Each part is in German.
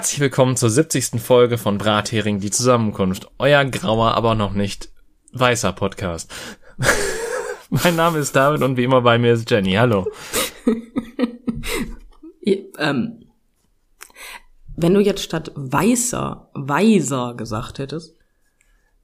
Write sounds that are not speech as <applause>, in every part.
Herzlich willkommen zur 70. Folge von Brathering die Zusammenkunft. Euer grauer, aber noch nicht weißer Podcast. <laughs> mein Name ist David und wie immer bei mir ist Jenny. Hallo. <laughs> ähm, wenn du jetzt statt weißer, weiser gesagt hättest.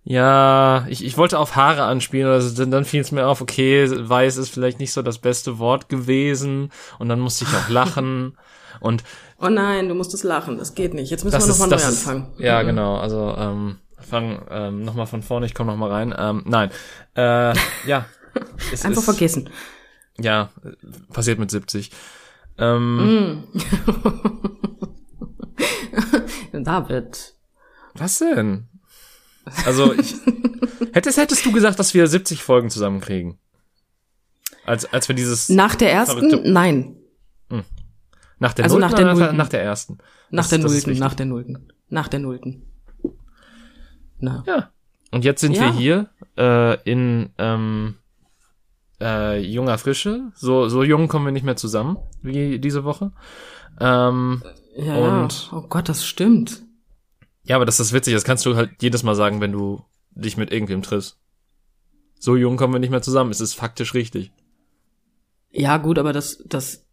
Ja, ich, ich wollte auf Haare anspielen, also dann, dann fiel es mir auf, okay, weiß ist vielleicht nicht so das beste Wort gewesen und dann musste ich auch lachen und Oh nein, du musstest lachen, das geht nicht. Jetzt müssen wir nochmal neu ist, anfangen. Ja, mhm. genau. Also ähm, fang ähm, nochmal von vorne, ich komme nochmal rein. Ähm, nein. Äh, <laughs> ja. Einfach ist, vergessen. Ja, passiert mit 70. Ähm, mm. <laughs> David. Was denn? Also, ich, hättest, hättest du gesagt, dass wir 70 Folgen zusammenkriegen? Als, als wir dieses. Nach der ersten? Nein. Hm. Nach der also Nullten nach der Nullten? Nach der ersten. Nach das, der Nullten, nach der Nullten. Nach der Nullten. Na. Ja. Und jetzt sind ja. wir hier äh, in ähm, äh, junger Frische. So, so jung kommen wir nicht mehr zusammen wie diese Woche. Ähm, ja, und, oh Gott, das stimmt. Ja, aber das ist witzig. Das kannst du halt jedes Mal sagen, wenn du dich mit irgendwem triffst. So jung kommen wir nicht mehr zusammen. Es ist faktisch richtig. Ja, gut, aber das, das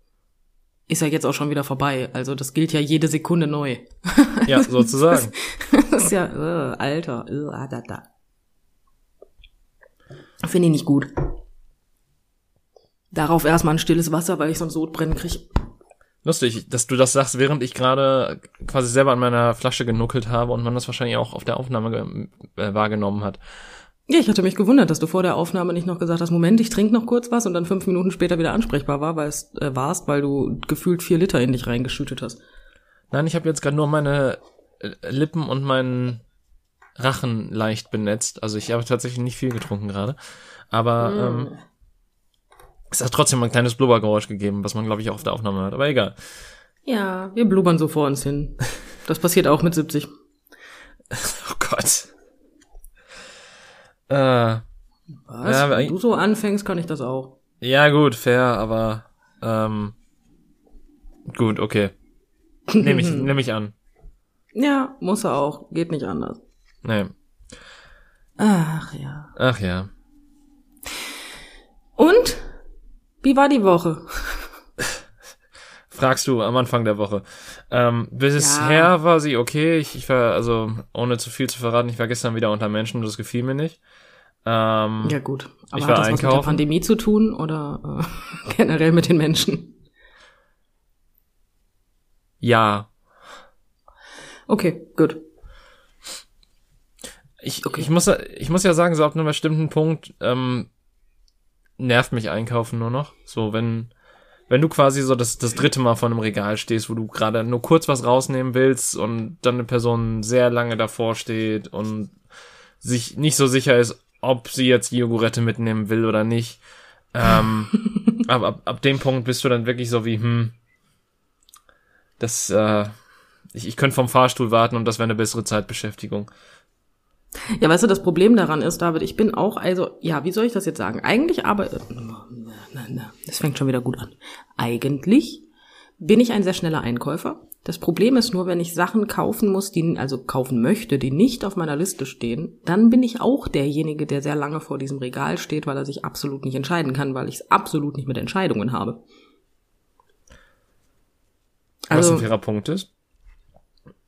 ist ja jetzt auch schon wieder vorbei. Also das gilt ja jede Sekunde neu. <laughs> Ja, sozusagen. das, das ist ja, äh, Alter. Äh, ah, da, da. Finde ich nicht gut. Darauf erstmal ein stilles Wasser, weil ich sonst Sodbrennen kriege. Lustig, dass du das sagst, während ich gerade quasi selber an meiner Flasche genuckelt habe und man das wahrscheinlich auch auf der Aufnahme äh, wahrgenommen hat. Ja, ich hatte mich gewundert, dass du vor der Aufnahme nicht noch gesagt hast, Moment, ich trinke noch kurz was und dann fünf Minuten später wieder ansprechbar war, weil es, äh, warst, weil du gefühlt vier Liter in dich reingeschüttet hast. Nein, ich habe jetzt gerade nur meine äh, Lippen und meinen Rachen leicht benetzt. Also ich habe tatsächlich nicht viel getrunken gerade. Aber mm. ähm, es hat trotzdem ein kleines Blubbergeräusch gegeben, was man, glaube ich, auch auf der Aufnahme hört. Aber egal. Ja, wir blubbern so vor uns hin. Das passiert auch mit 70. <laughs> oh Gott. Äh, Was? Ja, Wenn du so anfängst, kann ich das auch. Ja, gut, fair, aber ähm, gut, okay. Nehme ich, <laughs> nehm ich an. Ja, muss er auch. Geht nicht anders. Nee. Ach ja. Ach ja. Und? Wie war die Woche? <laughs> Fragst du am Anfang der Woche. Ähm, bisher ja. war sie okay. Ich, ich war, also, ohne zu viel zu verraten, ich war gestern wieder unter Menschen und das gefiel mir nicht. Ähm, ja gut, aber ich hat das einkaufen. was mit der Pandemie zu tun oder äh, <laughs> generell mit den Menschen? Ja. Okay, gut. Ich, okay. ich, muss, ich muss ja sagen, so ab einem bestimmten Punkt ähm, nervt mich Einkaufen nur noch. So, wenn, wenn du quasi so das, das dritte Mal vor einem Regal stehst, wo du gerade nur kurz was rausnehmen willst und dann eine Person sehr lange davor steht und sich nicht so sicher ist, ob sie jetzt die Jogurette mitnehmen will oder nicht. Ähm, <laughs> aber ab, ab dem Punkt bist du dann wirklich so wie, hm, das, äh, ich, ich könnte vom Fahrstuhl warten und das wäre eine bessere Zeitbeschäftigung. Ja, weißt du, das Problem daran ist, David, ich bin auch, also, ja, wie soll ich das jetzt sagen? Eigentlich aber, das fängt schon wieder gut an. Eigentlich bin ich ein sehr schneller Einkäufer. Das Problem ist nur, wenn ich Sachen kaufen muss, die, also kaufen möchte, die nicht auf meiner Liste stehen, dann bin ich auch derjenige, der sehr lange vor diesem Regal steht, weil er sich absolut nicht entscheiden kann, weil ich es absolut nicht mit Entscheidungen habe. Also, Was ein fairer Punkt ist.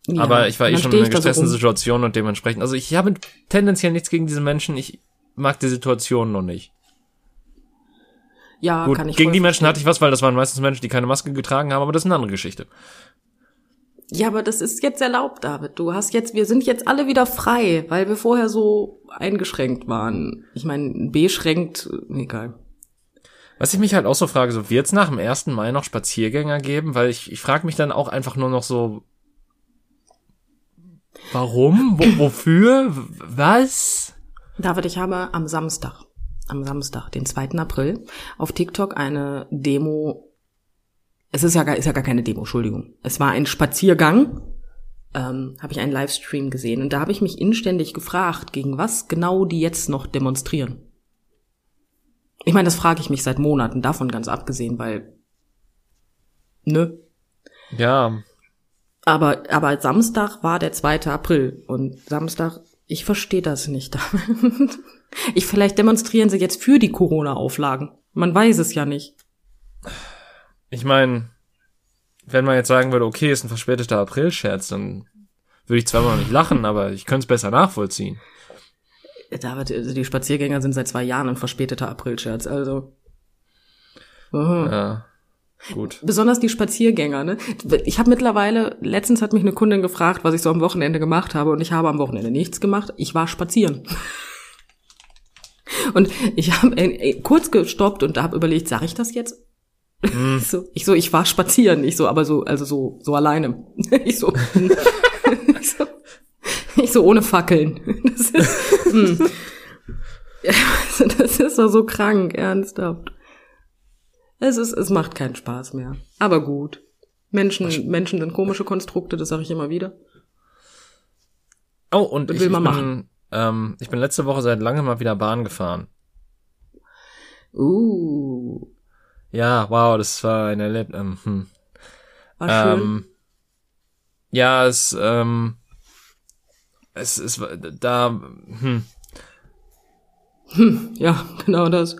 Ja, Aber ich war eh schon in einer gestressten so Situation und dementsprechend, also ich habe tendenziell nichts gegen diese Menschen, ich mag die Situation noch nicht. Ja, Gut, kann ich Gegen die Menschen hatte ich was, weil das waren meistens Menschen, die keine Maske getragen haben, aber das ist eine andere Geschichte. Ja, aber das ist jetzt erlaubt, David. Du hast jetzt, wir sind jetzt alle wieder frei, weil wir vorher so eingeschränkt waren. Ich meine, beschränkt, egal. Was ich mich halt auch so frage, so wird es nach dem ersten Mai noch Spaziergänger geben? Weil ich, ich frage mich dann auch einfach nur noch so, warum? Wo, <clears throat> wofür? Was? David, ich habe am Samstag, am Samstag, den 2. April, auf TikTok eine Demo es ist ja, gar, ist ja gar keine Demo, Entschuldigung. Es war ein Spaziergang, ähm, habe ich einen Livestream gesehen. Und da habe ich mich inständig gefragt, gegen was genau die jetzt noch demonstrieren. Ich meine, das frage ich mich seit Monaten, davon ganz abgesehen, weil, ne? Ja. Aber, aber Samstag war der 2. April und Samstag, ich verstehe das nicht. <laughs> ich, vielleicht demonstrieren sie jetzt für die Corona-Auflagen. Man weiß es ja nicht. Ich meine, wenn man jetzt sagen würde, okay, ist ein verspäteter April-Scherz, dann würde ich zwar mal nicht lachen, aber ich könnte es besser nachvollziehen. David, also die Spaziergänger sind seit zwei Jahren ein verspäteter Aprilscherz, also. Aha. Ja, gut. Besonders die Spaziergänger, ne? Ich habe mittlerweile, letztens hat mich eine Kundin gefragt, was ich so am Wochenende gemacht habe, und ich habe am Wochenende nichts gemacht. Ich war spazieren. <laughs> Und ich habe äh, kurz gestoppt und habe überlegt, sage ich das jetzt? Ich <laughs> so, ich so, ich war spazieren, ich so, aber so, also so, so alleine. <laughs> Ich so, <laughs> ich so, ich so ohne Fackeln. Das ist, also das ist doch so krank, ernsthaft. Es ist, es macht keinen Spaß mehr. Aber gut. Menschen, Menschen sind komische Konstrukte, das sage ich immer wieder. Oh, und Was ich, will ich, man bin, machen? ähm, ich bin letzte Woche seit langem mal wieder Bahn gefahren. Uh, Ja, wow, das war ein Erlebnis. Ähm, hm. war schön. Ähm, ja, es, ähm, es, es war da, hm, Ja, <laughs> genau das.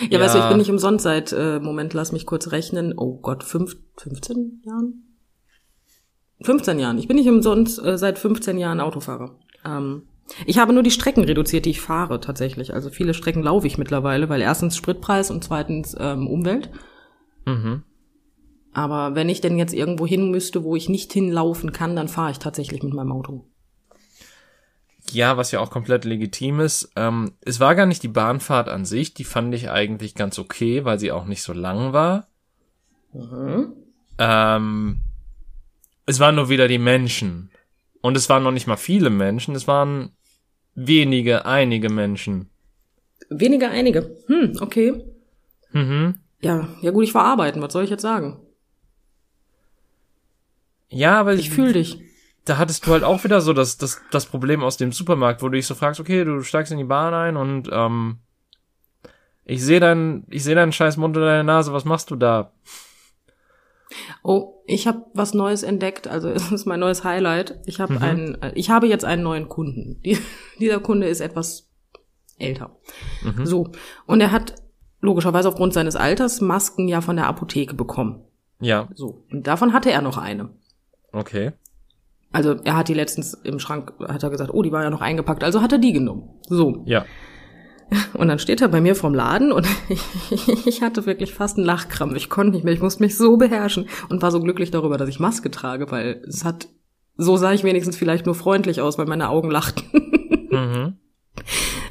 Ja, Ja. weißt du, ich bin nicht umsonst seit, äh, Moment, lass mich kurz rechnen. Oh Gott, fünf, 15 Jahren? 15 Jahren. Ich bin nicht umsonst äh, seit 15 Jahren Autofahrer. Ähm, ich habe nur die Strecken reduziert, die ich fahre tatsächlich. Also viele Strecken laufe ich mittlerweile, weil erstens Spritpreis und zweitens ähm, Umwelt. mhm. Aber wenn ich denn jetzt irgendwo hin müsste, wo ich nicht hinlaufen kann, dann fahre ich tatsächlich mit meinem Auto. Ja, was ja auch komplett legitim ist. Ähm, es war gar nicht die Bahnfahrt an sich, die fand ich eigentlich ganz okay, weil sie auch nicht so lang war. Ähm, es waren nur wieder die Menschen. Und es waren noch nicht mal viele Menschen, es waren wenige, einige Menschen. Weniger einige. Hm, okay. Mhm. Ja, ja gut, ich war arbeiten, was soll ich jetzt sagen? Ja, aber Ich fühle dich. da hattest du halt auch wieder so das, das, das Problem aus dem Supermarkt, wo du dich so fragst, okay, du steigst in die Bahn ein und ähm, ich sehe deinen, ich sehe deinen scheiß Mund unter deiner Nase, was machst du da? Oh, ich habe was Neues entdeckt. Also <laughs> es ist mein neues Highlight. Ich habe Mhm. einen, äh, ich habe jetzt einen neuen Kunden. Die, <laughs> dieser Kunde ist etwas älter. Mhm. So und er hat logischerweise aufgrund seines Alters Masken ja von der Apotheke bekommen. Ja, So und davon hatte er noch eine. okay. Also er hat die letztens im Schrank, hat er gesagt, oh, die war ja noch eingepackt. Also hat er die genommen. So Ja. Und dann steht er bei mir vorm Laden und <laughs> ich hatte wirklich fast einen Lachkrampf. Ich konnte nicht mehr, ich musste mich so beherrschen und war so glücklich darüber, dass ich Maske trage, weil es hat, so sah ich wenigstens vielleicht nur freundlich aus, weil meine Augen lachten. Mhm.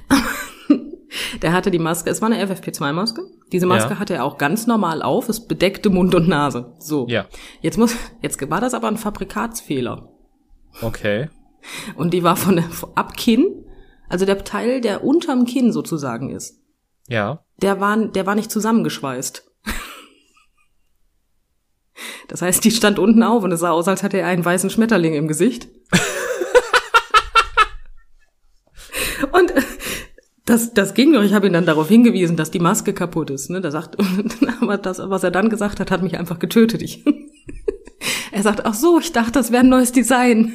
<laughs> Der hatte die Maske, es war eine FFP2-Maske. Diese Maske Ja. hatte er auch ganz normal auf, es bedeckte Mund und Nase. So. Ja. Jetzt muss, jetzt war das aber ein Fabrikatsfehler. Okay. Und die war von der, ab Kinn, also der Teil, der unterm Kinn sozusagen ist. Ja. der war, der war nicht zusammengeschweißt. Das heißt, die stand unten auf und es sah aus, als hätte er einen weißen Schmetterling im Gesicht. <laughs> und äh, das, das ging noch. Ich habe ihn dann darauf hingewiesen, dass die Maske kaputt ist. Ne? Da sagt, <laughs> aber das, was er dann gesagt hat, hat mich einfach getötet. Ich, <laughs> er sagt, ach so, ich dachte, das wäre ein neues Design.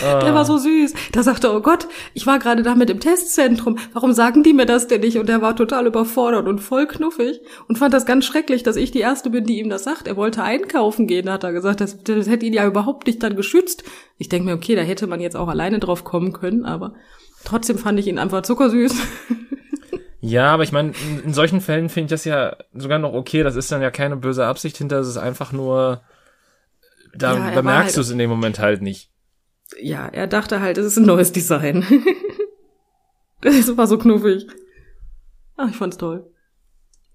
Der war so süß. Da sagte er, oh Gott, ich war gerade da mit im Testzentrum. Warum sagen die mir das denn nicht? Und er war total überfordert und voll knuffig und fand das ganz schrecklich, dass ich die Erste bin, die ihm das sagt. Er wollte einkaufen gehen, hat er gesagt. Das, das hätte ihn ja überhaupt nicht dann geschützt. Ich denke mir, okay, da hätte man jetzt auch alleine drauf kommen können, aber trotzdem fand ich ihn einfach zuckersüß. <laughs> Ja, aber ich meine, in, solchen Fällen finde ich das ja sogar noch okay. Das ist dann ja keine böse Absicht hinter, es ist einfach nur, da Ja, bemerkst war halt- du es in dem Moment halt nicht. Ja, er dachte halt, es ist ein neues Design. <laughs> das war so knuffig. Ach, ich fand's toll.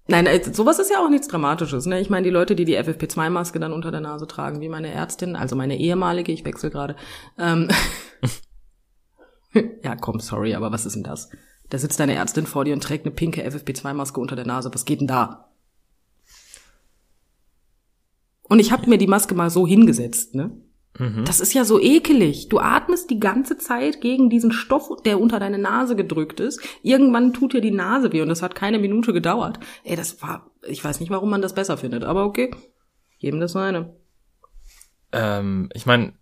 Nein, äh, sowas ist ja auch nichts Dramatisches. Ne? Ich meine, die Leute, die die FFP2-Maske dann unter der Nase tragen, wie meine Ärztin, also meine ehemalige, ich wechsle gerade. Ähm, <laughs> ja, komm, sorry, aber was ist denn das? Da sitzt deine Ärztin vor dir und trägt eine pinke FFP2-Maske unter der Nase. Was geht denn da? Und ich habe mir die Maske mal so hingesetzt, ne? Das ist ja so ekelig. Du atmest die ganze Zeit gegen diesen Stoff, der unter deine Nase gedrückt ist. Irgendwann tut dir die Nase weh und das hat keine Minute gedauert. Ey, das war, Ich weiß nicht, warum man das besser findet, aber okay. Jedem das seine. Ähm, ich meine,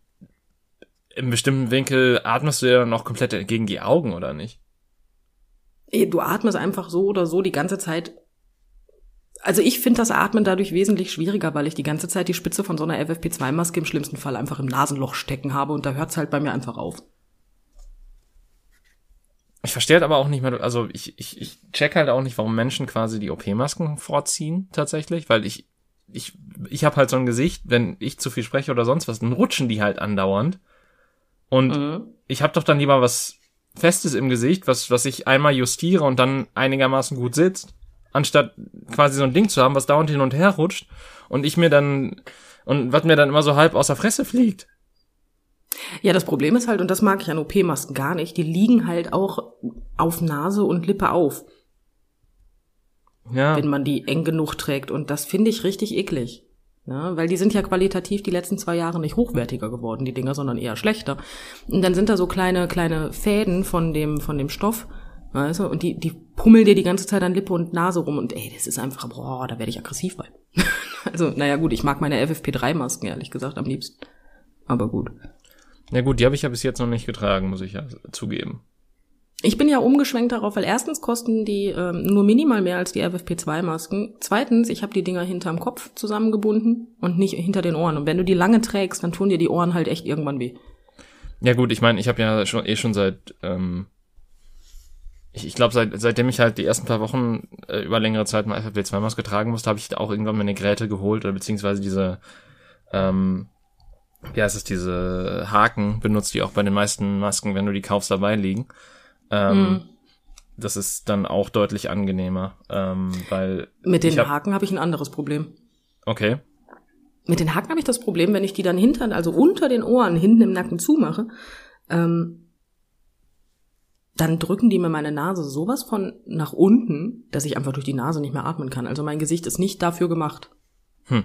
im bestimmten Winkel atmest du ja noch komplett gegen die Augen, oder nicht? Du atmest einfach so oder so die ganze Zeit. Also ich finde das Atmen dadurch wesentlich schwieriger, weil ich die ganze Zeit die Spitze von so einer FFP2-Maske im schlimmsten Fall einfach im Nasenloch stecken habe und da hört's halt bei mir einfach auf. Ich verstehe halt aber auch nicht mehr, also ich, ich, ich check halt auch nicht, warum Menschen quasi die OP-Masken vorziehen, tatsächlich, weil ich, ich, ich habe halt so ein Gesicht, wenn ich zu viel spreche oder sonst was, dann rutschen die halt andauernd. Und mhm. ich habe doch dann lieber was Festes im Gesicht, was, was ich einmal justiere und dann einigermaßen gut sitzt, anstatt quasi so ein Ding zu haben, was dauernd hin und her rutscht und ich mir dann, und was mir dann immer so halb aus der Fresse fliegt. Ja, das Problem ist halt, und das mag ich an OP-Masken gar nicht, die liegen halt auch auf Nase und Lippe auf. Ja. Wenn man die eng genug trägt. Und das finde ich richtig eklig. Ja, weil die sind ja qualitativ die letzten zwei Jahre nicht hochwertiger geworden, die Dinger, sondern eher schlechter. Und dann sind da so kleine, kleine Fäden von dem, von dem Stoff, weißt du, und die, die pummeln dir die ganze Zeit an Lippe und Nase rum und ey, das ist einfach, boah, da werde ich aggressiv bei. <laughs> also, naja gut, ich mag meine FFP3-Masken ehrlich gesagt am liebsten. Aber gut. Ja gut, die habe ich ja bis jetzt noch nicht getragen, muss ich ja zugeben. Ich bin ja umgeschwenkt darauf, weil erstens kosten die ähm, nur minimal mehr als die FFP2-Masken. Zweitens, ich habe die Dinger hinterm Kopf zusammengebunden und nicht hinter den Ohren. Und wenn du die lange trägst, dann tun dir die Ohren halt echt irgendwann weh. Ja gut, ich meine, ich habe ja schon eh schon seit ähm, ich, ich glaube, seit, seitdem ich halt die ersten paar Wochen äh, über längere Zeit mal FFP2-Maske tragen musste, habe ich auch irgendwann meine Geräte geholt oder beziehungsweise diese ähm, wie heißt es, diese Haken benutzt, die auch bei den meisten Masken, wenn du die kaufst, dabei liegen. Ähm, mm. Das ist dann auch deutlich angenehmer, ähm, weil. Mit den hab, Haken habe ich ein anderes Problem. Okay. Mit den Haken habe ich das Problem, wenn ich die dann hinter, also unter den Ohren, hinten im Nacken zumache, ähm, dann drücken die mir meine Nase sowas von nach unten, dass ich einfach durch die Nase nicht mehr atmen kann. Also mein Gesicht ist nicht dafür gemacht. Hm.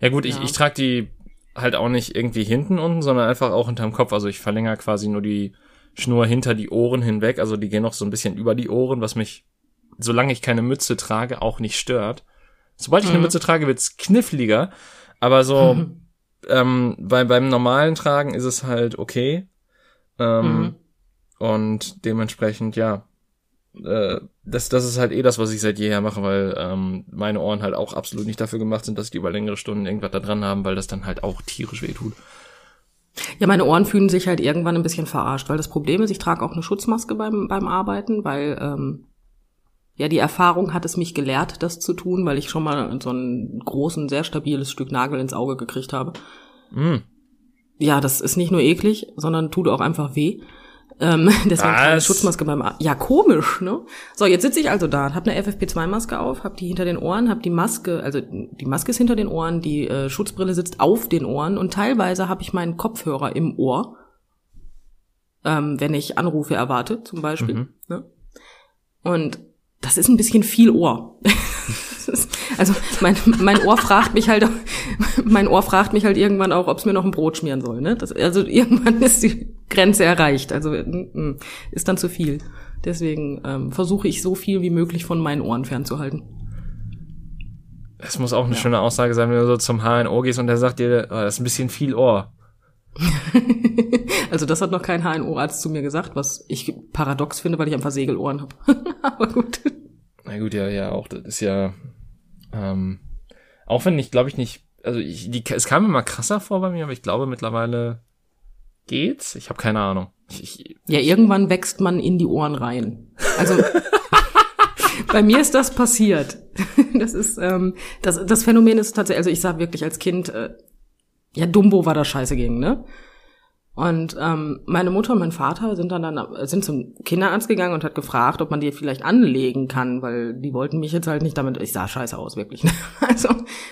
Ja gut, ja. ich, ich trage die halt auch nicht irgendwie hinten unten, sondern einfach auch hinterm Kopf. Also ich verlängere quasi nur die Schnur hinter die Ohren hinweg. Also die gehen noch so ein bisschen über die Ohren, was mich, solange ich keine Mütze trage, auch nicht stört. Sobald ich mhm. eine Mütze trage, wird's kniffliger. Aber so mhm. ähm, bei, beim normalen Tragen ist es halt okay. Ähm, mhm. Und dementsprechend, ja, äh, das, das ist halt eh das, was ich seit jeher mache, weil ähm, meine Ohren halt auch absolut nicht dafür gemacht sind, dass die über längere Stunden irgendwas da dran haben, weil das dann halt auch tierisch weh tut. Ja, meine Ohren fühlen sich halt irgendwann ein bisschen verarscht, weil das Problem ist, ich trage auch eine Schutzmaske beim, beim Arbeiten, weil ähm, ja, die Erfahrung hat es mich gelehrt, das zu tun, weil ich schon mal so ein großen, sehr stabiles Stück Nagel ins Auge gekriegt habe. Mm. Ja, das ist nicht nur eklig, sondern tut auch einfach weh. Ähm, <laughs> deswegen keine Schutzmaske beim A Ja, komisch, ne? So, jetzt sitze ich also da, habe eine FFP2-Maske auf, habe die hinter den Ohren, habe die Maske, also die Maske ist hinter den Ohren, die äh, Schutzbrille sitzt auf den Ohren und teilweise habe ich meinen Kopfhörer im Ohr, ähm, wenn ich Anrufe erwarte, zum Beispiel. Mhm. Ne? Und das ist ein bisschen viel Ohr. <laughs> also mein, mein Ohr fragt mich halt, mein Ohr fragt mich halt irgendwann auch, ob es mir noch ein Brot schmieren soll. Ne? Das, also irgendwann ist die Grenze erreicht. Also mm, mm, ist dann zu viel. Deswegen ähm, versuche ich so viel wie möglich von meinen Ohren fernzuhalten. Es muss auch eine ja. schöne Aussage sein, wenn du so zum HNO gehst und der sagt dir, oh, das ist ein bisschen viel Ohr. <laughs> also das hat noch kein HNO-Arzt zu mir gesagt, was ich paradox finde, weil ich einfach Segelohren habe. <laughs> Aber gut. Na gut, ja, ja, auch das ist ja ähm, auch wenn ich glaube ich nicht, also ich, die, es kam mir mal krasser vor bei mir, aber ich glaube mittlerweile geht's. Ich habe keine Ahnung. Ich, ich, ja, irgendwann wächst man in die Ohren rein. Also <laughs> bei mir ist das passiert. Das ist ähm, das das Phänomen ist tatsächlich, also ich sah wirklich als Kind, äh, ja Dumbo war da scheiße gegen, ne? Und ähm, meine Mutter und mein Vater sind dann, dann sind zum Kinderarzt gegangen und hat gefragt, ob man die vielleicht anlegen kann, weil die wollten mich jetzt halt nicht damit. Ich sah scheiße aus, wirklich. <laughs> also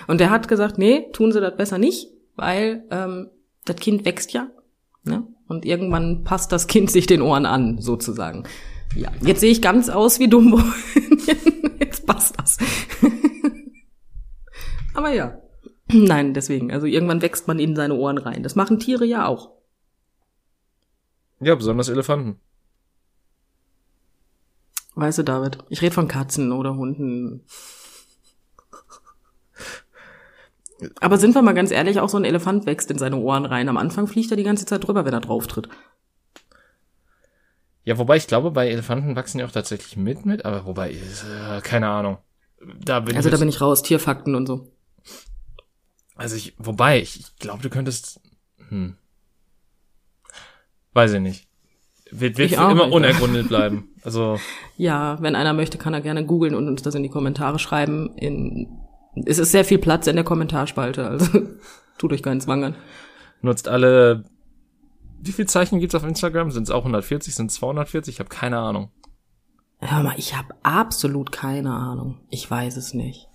und der hat gesagt, nee, tun Sie das besser nicht, weil ähm, das Kind wächst ja, ne? Und irgendwann passt das Kind sich den Ohren an, sozusagen. Ja, jetzt sehe ich ganz aus wie Dumbo. <laughs> jetzt passt das. <laughs> Aber ja. <clears throat> Nein, deswegen. Also irgendwann wächst man in seine Ohren rein. Das machen Tiere ja auch. Ja, besonders Elefanten. Weißt du, David, ich rede von Katzen oder Hunden. Aber sind wir mal ganz ehrlich, auch so ein Elefant wächst in seine Ohren rein. Am Anfang fliegt er die ganze Zeit drüber, wenn er drauf tritt. Ja, wobei ich glaube, bei Elefanten wachsen die auch tatsächlich mit mit, aber wobei, äh, keine Ahnung. Da bin Also ich da bin ich raus, Tierfakten und so. Also ich, wobei, ich, ich glaube, du könntest, hm. Weiß ich nicht. Wird, wird für immer unergründet bleiben. <laughs> Also, Ja, wenn einer möchte, kann er gerne googeln und uns das in die Kommentare schreiben. In, es ist sehr viel Platz in der Kommentarspalte, also <laughs> tut euch keinen Zwang an. nutzt alle, wie viel Zeichen gibt's auf Instagram? Sind es auch 140? Sind es 240? Ich habe keine Ahnung. Hör mal, ich habe absolut keine Ahnung. Ich weiß es nicht.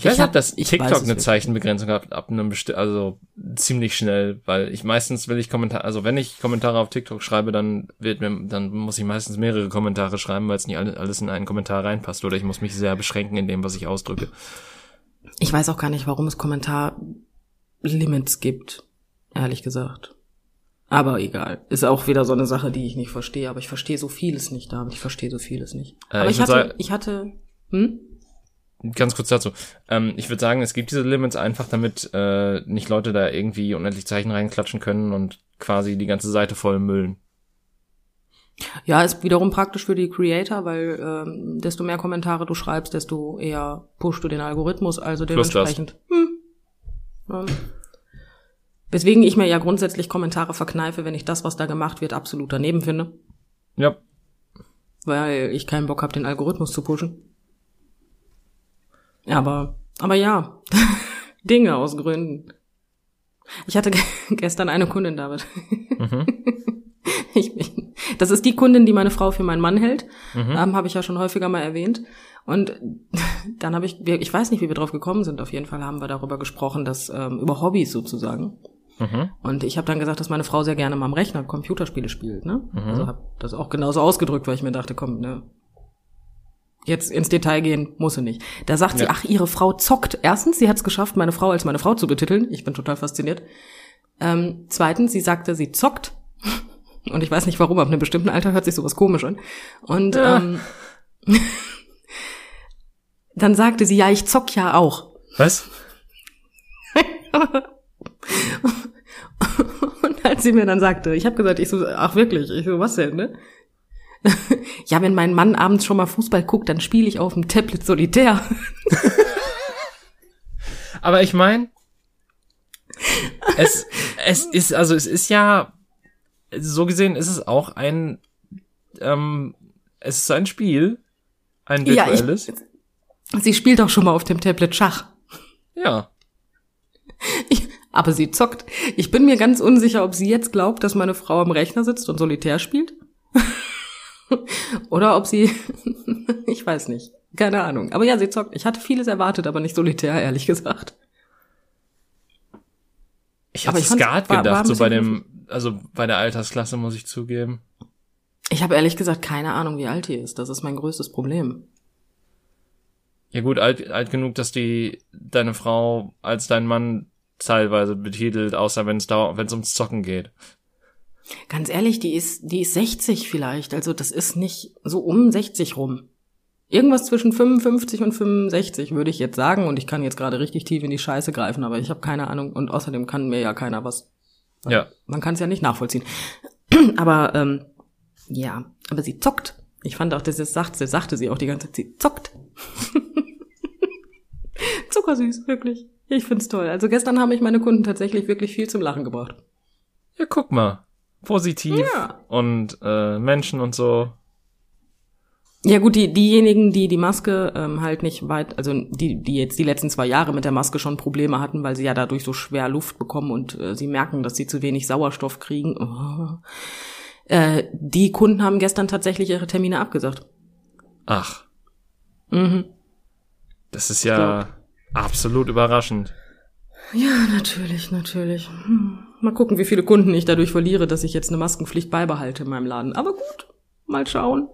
Ich weiß Ich hab- ich weiß TikTok eine. Zeichenbegrenzung hat, ab einem besti also ziemlich schnell, weil ich meistens will ich Kommentare, also wenn ich Kommentare auf TikTok schreibe, dann wird mir, dann muss ich meistens mehrere Kommentare schreiben, weil es nicht alle- alles in einen Kommentar reinpasst oder ich muss mich sehr beschränken in dem, was ich ausdrücke. Ich weiß auch gar nicht, warum es Kommentarlimits gibt, ehrlich gesagt. Aber egal. Ist auch wieder so eine Sache, die ich nicht verstehe. Aber ich verstehe so vieles nicht, David. Ich verstehe so vieles nicht. Äh, aber ich ich, hatte, sagen- ich hatte, hm? Ganz kurz dazu. Ähm, ich würde sagen, es gibt diese Limits einfach, damit äh, nicht Leute da irgendwie unendlich Zeichen reinklatschen können und quasi die ganze Seite voll müllen. Ja, ist wiederum praktisch für die Creator, weil ähm, desto mehr Kommentare du schreibst, desto eher pushst du den Algorithmus, also dementsprechend. Hm. Ähm, weswegen ich mir ja grundsätzlich Kommentare verkneife, wenn ich das, was da gemacht wird, absolut daneben finde, Ja. weil ich keinen Bock habe, den Algorithmus zu pushen. Aber, aber ja, <laughs> Dinge aus Gründen. Ich hatte ge- <laughs> gestern eine Kundin, David. Mhm. <laughs> Ich bin, das ist die Kundin, die meine Frau für meinen Mann hält. Mhm. Ähm, habe ich ja schon häufiger mal erwähnt. Und dann habe ich, ich weiß nicht, wie wir drauf gekommen sind. Auf jeden Fall haben wir darüber gesprochen, dass ähm, über Hobbys sozusagen. Mhm. Und ich habe dann gesagt, dass meine Frau sehr gerne mal am Rechner Computerspiele spielt. Ne? Mhm. Also habe das auch genauso ausgedrückt, weil ich mir dachte, komm, ne, jetzt ins Detail gehen muss sie nicht. Da sagt sie, Ja. ach, ihre Frau zockt. Erstens, sie hat es geschafft, meine Frau als meine Frau zu betiteln. Ich bin total fasziniert. Ähm, zweitens, sie sagte, sie zockt. <laughs> Und ich weiß nicht warum, ab einem bestimmten Alter hört sich sowas komisch an. Und Ja. ähm, <laughs> dann sagte sie, ja, ich zock ja auch. Was? <laughs> Und als sie mir dann sagte, ich habe gesagt, ich so, ach wirklich, ich so, was denn, ne? <laughs> ja, wenn mein Mann abends schon mal Fußball guckt, dann spiele ich auf dem Tablet solitär. <laughs> Aber ich meine, es, es ist, also es ist ja, so gesehen ist es auch ein, ähm, es ist ein Spiel, ein Ja, ich- virtuelles. Sie spielt auch schon mal auf dem Tablet Schach. Ja. <laughs> Ich, aber sie zockt. Ich bin mir ganz unsicher, ob sie jetzt glaubt, dass meine Frau am Rechner sitzt und solitär spielt. <laughs> Oder ob sie, <laughs> ich weiß nicht. Keine Ahnung. Aber ja, sie zockt. Ich hatte vieles erwartet, aber nicht solitär, ehrlich gesagt. Ich fand's- Skat war- war gedacht, ein so bei dem, also bei der Altersklasse muss ich zugeben. Ich habe ehrlich gesagt keine Ahnung, wie alt die ist. Das ist mein größtes Problem. Ja gut, alt, alt genug, dass die deine Frau als dein Mann teilweise betitelt, außer wenn es ums Zocken geht. Ganz ehrlich, die ist, die ist 60 vielleicht. Also das ist nicht so um 60 rum. Irgendwas zwischen 55 und 65 würde ich jetzt sagen. Und ich kann jetzt gerade richtig tief in die Scheiße greifen, aber ich habe keine Ahnung. Und außerdem kann mir ja keiner was. Ja. Man kann es ja nicht nachvollziehen. <clears throat> aber ähm, ja, aber sie zockt. Ich fand auch, das ist, sagte, sagte sie auch die ganze Zeit, sie zockt. <laughs> Zuckersüß, wirklich. Ich find's toll. Also gestern haben mich meine Kunden tatsächlich wirklich viel zum Lachen gebracht. Ja, guck mal. Positiv Ja. und äh, Menschen und so. Ja gut, die, diejenigen, die die Maske ähm, halt nicht weit, also die, die jetzt die letzten zwei Jahre mit der Maske schon Probleme hatten, weil sie ja dadurch so schwer Luft bekommen und äh, sie merken, dass sie zu wenig Sauerstoff kriegen. Oh. Äh, die Kunden haben gestern tatsächlich ihre Termine abgesagt. Ach, Mhm. das ist ja absolut überraschend. Ja, natürlich, natürlich. Hm. Mal gucken, wie viele Kunden ich dadurch verliere, dass ich jetzt eine Maskenpflicht beibehalte in meinem Laden. Aber gut, mal schauen.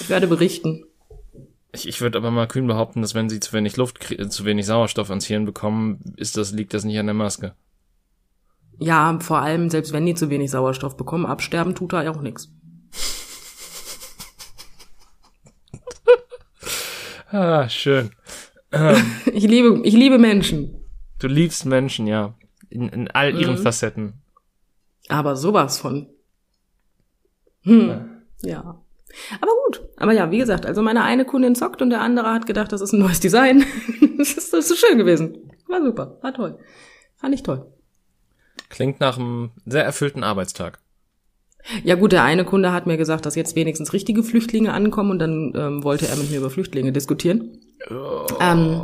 Ich werde berichten. Ich, ich würde aber mal kühn behaupten, dass wenn sie zu wenig Luft, zu wenig Sauerstoff ans Hirn bekommen, ist das, liegt das nicht an der Maske. Ja, vor allem, selbst wenn die zu wenig Sauerstoff bekommen, absterben tut da ja auch nichts. <laughs> Ah, schön. <laughs> Ich liebe, ich liebe Menschen. Du liebst Menschen, ja. In, in all ihren Mhm. Facetten. Aber sowas von. Hm. Ja. Aber gut. Aber ja, wie gesagt, also meine eine Kundin zockt und der andere hat gedacht, das ist ein neues Design. <laughs> das, ist, das ist schön gewesen. War super. War toll. Fand ich toll. Klingt nach einem sehr erfüllten Arbeitstag. Ja gut, der eine Kunde hat mir gesagt, dass jetzt wenigstens richtige Flüchtlinge ankommen und dann ähm, wollte er mit mir über Flüchtlinge diskutieren. Ähm,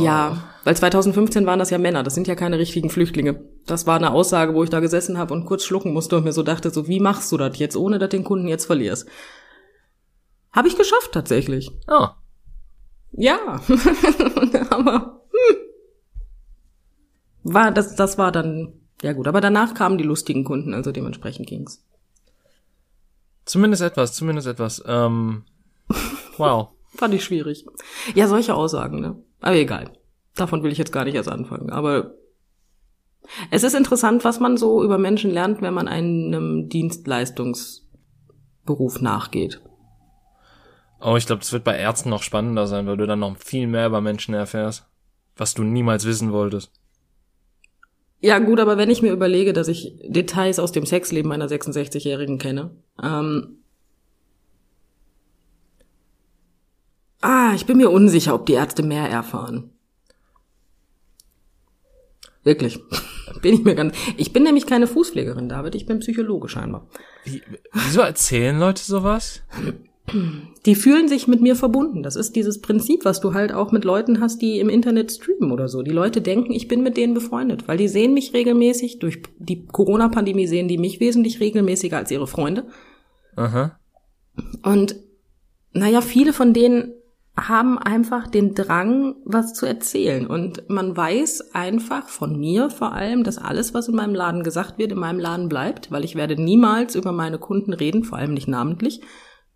ja, weil 2015 waren das ja Männer, das sind ja keine richtigen Flüchtlinge. Das war eine Aussage, wo ich da gesessen habe und kurz schlucken musste und mir so dachte, so wie machst du das jetzt, ohne dass den Kunden jetzt verlierst? Habe ich geschafft tatsächlich. Oh, Ja, <laughs> aber hm. war das das war dann ja gut, aber danach kamen die lustigen Kunden, also dementsprechend ging's. zumindest etwas, zumindest etwas. Ähm, <laughs> wow. Fand ich schwierig. Ja, solche Aussagen, ne? Aber egal. Davon will ich jetzt gar nicht erst anfangen. Aber es ist interessant, was man so über Menschen lernt, wenn man einem Dienstleistungsberuf nachgeht. Oh, ich glaube, das wird bei Ärzten noch spannender sein, weil du dann noch viel mehr über Menschen erfährst, was du niemals wissen wolltest. Ja, gut, aber wenn ich mir überlege, dass ich Details aus dem Sexleben einer 66-Jährigen kenne, ähm, ah, ich bin mir unsicher, ob die Ärzte mehr erfahren. Wirklich. <laughs> Bin ich mir ganz. Ich bin nämlich keine Fußpflegerin, David. Ich bin Psychologe scheinbar. Wie, wieso erzählen Leute sowas? Die fühlen sich mit mir verbunden. Das ist dieses Prinzip, was du halt auch mit Leuten hast, die im Internet streamen oder so. Die Leute denken, ich bin mit denen befreundet, weil die sehen mich regelmäßig. Durch die Corona-Pandemie sehen die mich wesentlich regelmäßiger als ihre Freunde. Aha. Und naja, viele von denen haben einfach den Drang, was zu erzählen. Und man weiß einfach von mir vor allem, dass alles, was in meinem Laden gesagt wird, in meinem Laden bleibt, weil ich werde niemals über meine Kunden reden, vor allem nicht namentlich.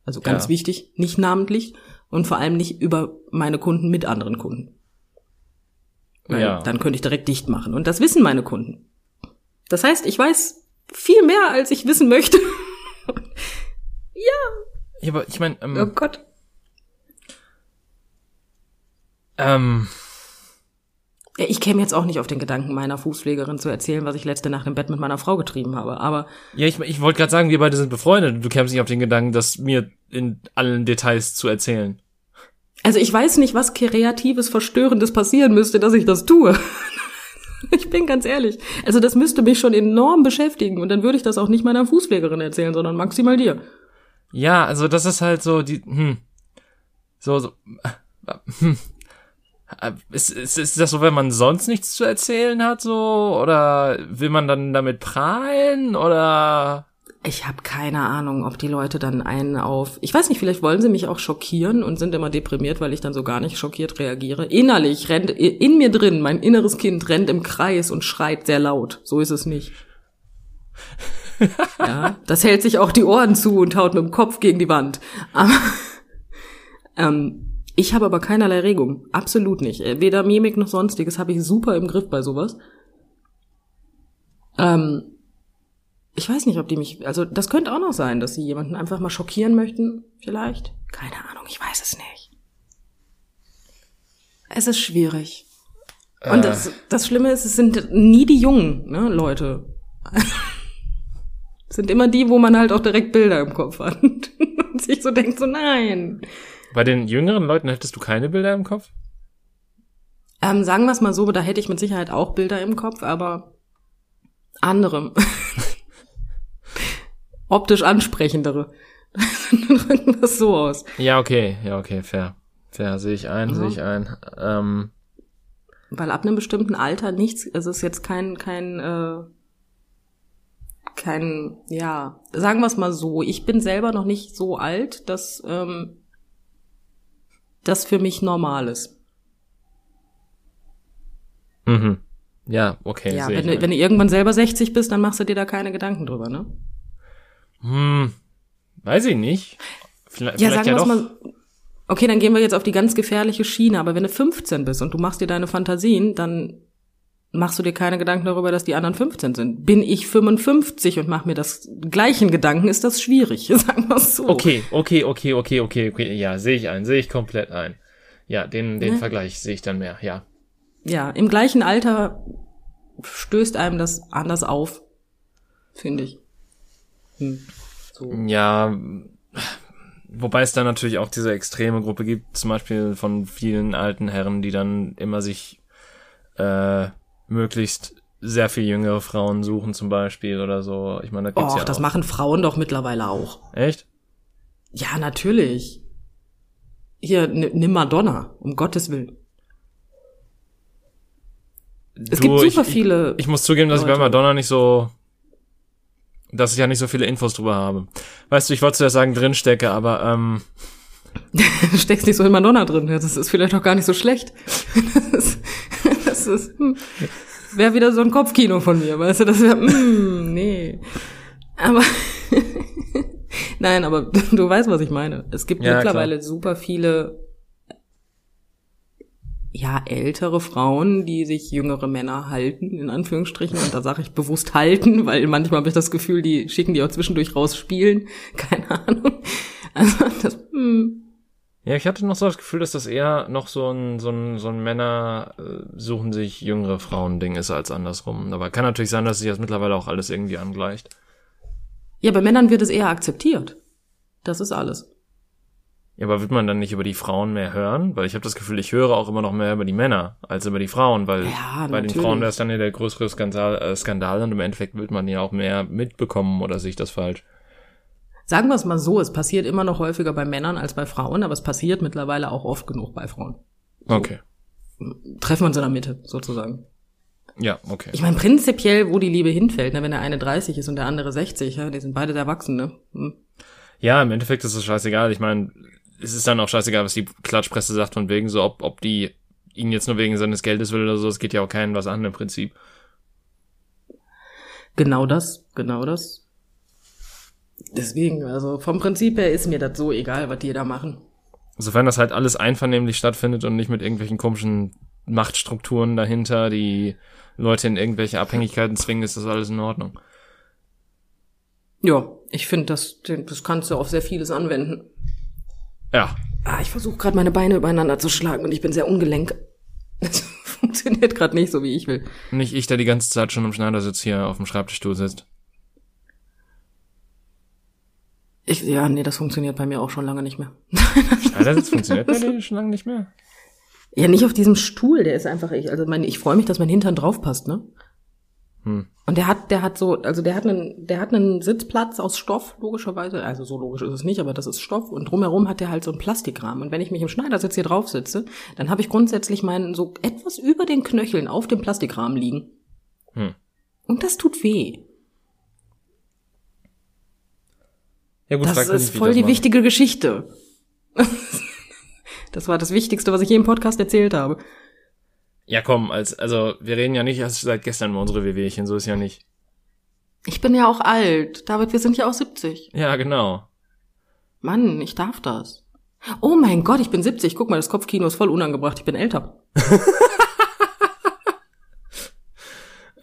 Also ganz Ja. wichtig, nicht namentlich und vor allem nicht über meine Kunden mit anderen Kunden. Weil Ja. dann könnte ich direkt dicht machen. Und das wissen meine Kunden. Das heißt, ich weiß viel mehr, als ich wissen möchte. <laughs> Ja, aber ich meine, ähm, Oh Gott. ähm, Ja, Ich käme jetzt auch nicht auf den Gedanken, meiner Fußpflegerin zu erzählen, was ich letzte Nacht im Bett mit meiner Frau getrieben habe. Aber ja, ich, ich wollte gerade sagen, wir beide sind befreundet. Du kämst nicht auf den Gedanken, das mir in allen Details zu erzählen. also ich weiß nicht, was kreatives, verstörendes passieren müsste, dass ich das tue. <laughs> Ich bin ganz ehrlich. Also das müsste mich schon enorm beschäftigen und dann würde ich das auch nicht meiner Fußpflegerin erzählen, sondern maximal dir. Ja, also das ist halt so die, hm, so, so, <laughs> hm. Äh, Ist, ist, ist das so, wenn man sonst nichts zu erzählen hat, so? Oder will man dann damit prahlen? Oder? Ich habe keine Ahnung, ob die Leute dann einen auf. Ich weiß nicht, vielleicht wollen sie mich auch schockieren und sind immer deprimiert, weil ich dann so gar nicht schockiert reagiere. Innerlich rennt in mir drin, mein inneres Kind rennt im Kreis und schreit sehr laut. So ist es nicht. <laughs> ja, das hält sich auch die Ohren zu und haut mit dem Kopf gegen die Wand. Aber, ähm, ich habe aber keinerlei Regung. Absolut nicht. Äh, Weder Mimik noch sonstiges habe ich super im Griff bei sowas. Ähm, ich weiß nicht, ob die mich, also das könnte auch noch sein, dass sie jemanden einfach mal schockieren möchten, vielleicht. Keine Ahnung, ich weiß es nicht. Es ist schwierig. Und Äh. das, das Schlimme ist, es sind nie die jungen ne, Leute. Es <laughs> sind immer die, wo man halt auch direkt Bilder im Kopf hat. <laughs> Und sich so denkt, so nein. Bei den jüngeren Leuten hättest du keine Bilder im Kopf? Ähm, sagen wir es mal so, da hätte ich mit Sicherheit auch Bilder im Kopf, aber andere. <laughs> Optisch ansprechendere. <laughs> Drücken wir es so aus. Ja, okay, ja, okay, fair. Fair, sehe ich ein, Ja. sehe ich ein. Ähm, Weil ab einem bestimmten Alter nichts, es ist jetzt kein, kein, äh, kein, ja, sagen wir es mal so, ich bin selber noch nicht so alt, dass ähm, das für mich normal ist. mhm. Ja, okay, ja, wenn du, wenn du irgendwann selber 60 bist, dann machst du dir da keine Gedanken drüber, ne? Hm, weiß ich nicht. Vielleicht Ja, vielleicht sagen ja wir doch. mal. Okay, dann gehen wir jetzt auf die ganz gefährliche Schiene, aber wenn du 15 bist und du machst dir deine Fantasien, dann machst du dir keine Gedanken darüber, dass die anderen 15 sind. Bin ich 55 und mach mir das gleichen Gedanken, ist das schwierig, <laughs> sagen wir es so. Okay, okay, okay, okay, okay, okay. Ja, sehe ich ein, sehe ich komplett ein. Ja, den, den Ne? Vergleich sehe ich dann mehr, ja. Ja, im gleichen Alter stößt einem das anders auf, finde ich. Hm. So. Ja, wobei es dann natürlich auch diese extreme Gruppe gibt, zum Beispiel von vielen alten Herren, die dann immer sich äh, möglichst sehr viel jüngere Frauen suchen zum Beispiel oder so. Ich meine, da gibt's Och, ja das auch. machen Frauen doch mittlerweile auch. Echt? Ja, natürlich. Hier, nimm Madonna, um Gottes Willen. Es Du, gibt super ich, viele. Ich, ich muss zugeben, dass ich bei Leute. Madonna nicht so, dass ich ja nicht so viele Infos drüber habe. Weißt du, ich wollte zuerst sagen drinstecke, aber ähm, du <laughs> steckst nicht so in Madonna drin. Das ist vielleicht auch gar nicht so schlecht. <laughs> Das ist, hm, wäre wieder so ein Kopfkino von mir, weißt du? Das wäre, hm, nee. Aber <laughs> nein, aber du weißt, was ich meine. Es gibt Ja, mittlerweile super viele ja ältere Frauen, die sich jüngere Männer halten, in Anführungsstrichen. Und da sage ich bewusst halten, weil manchmal habe ich das Gefühl, die schicken die auch zwischendurch raus spielen. <laughs> Keine Ahnung. Also das, hm. Ja, ich hatte noch so das Gefühl, dass das eher noch so ein, so ein, so ein Männer äh, suchen sich jüngere Frauen-Ding ist als andersrum. Aber kann natürlich sein, dass sich das mittlerweile auch alles irgendwie angleicht. Ja, bei Männern wird es eher akzeptiert. Das ist alles. Ja, aber wird man dann nicht über die Frauen mehr hören? Weil ich habe das Gefühl, ich höre auch immer noch mehr über die Männer als über die Frauen, weil Ja, bei den. Frauen wäre es dann ja der größere Skandal, äh, Skandal und im Endeffekt wird man ja auch mehr mitbekommen oder sehe ich das falsch? Sagen wir es mal so, es passiert immer noch häufiger bei Männern als bei Frauen, aber es passiert mittlerweile auch oft genug bei Frauen. Okay. Treffen wir uns in der Mitte, sozusagen. Ja, okay. Ich meine, prinzipiell, wo die Liebe hinfällt, ne, wenn der eine 30 ist und der andere 60, ja, die sind beide erwachsen, ne? Hm. Ja, im Endeffekt ist es scheißegal. Ich meine, es ist dann auch scheißegal, was die Klatschpresse sagt, von wegen so, ob, ob die ihn jetzt nur wegen seines Geldes will oder so, es geht ja auch keinen was an im Prinzip. Genau das, genau das. Deswegen, also vom Prinzip her ist mir das so egal, was die da machen. Sofern das halt alles einvernehmlich stattfindet und nicht mit irgendwelchen komischen Machtstrukturen dahinter, die Leute in irgendwelche Abhängigkeiten zwingen, ist das alles in Ordnung. Ja, ich finde, das, das kannst du auf sehr vieles anwenden. Ja, Ah, ich versuche gerade meine Beine übereinander zu schlagen und ich bin sehr ungelenk. Das <laughs> funktioniert gerade nicht so, wie ich will. nicht ich, der die ganze Zeit schon im Schneidersitz hier auf dem Schreibtischstuhl sitzt. Ich, ja, nee, das funktioniert bei mir auch schon lange nicht mehr. Schneidersitz funktioniert bei <laughs> dir schon lange nicht mehr. Ja, nicht auf diesem Stuhl, der ist einfach, ich, also mein, ich freue mich, dass mein Hintern drauf passt, ne? Hm. Und der hat, der hat so, also der hat einen, der hat einen Sitzplatz aus Stoff, logischerweise. Also so logisch ist es nicht, aber das ist Stoff. Und drumherum hat der halt so einen Plastikrahmen. Und wenn ich mich im Schneidersitz hier drauf sitze, dann habe ich grundsätzlich meinen so etwas über den Knöcheln auf dem Plastikrahmen liegen. Hm. Und das tut weh. Ja gut, Das ist voll die wichtige Geschichte. <laughs> das war das Wichtigste, was ich je im Podcast erzählt habe. Ja komm, als, also wir reden ja nicht erst seit gestern über unsere Wehwehchen, so ist ja nicht. Ich bin ja auch alt. David, wir sind ja auch 70. Ja, genau. Mann, ich darf das. Oh mein Gott, ich bin 70. Guck mal, das Kopfkino ist voll unangebracht. Ich bin älter. <laughs>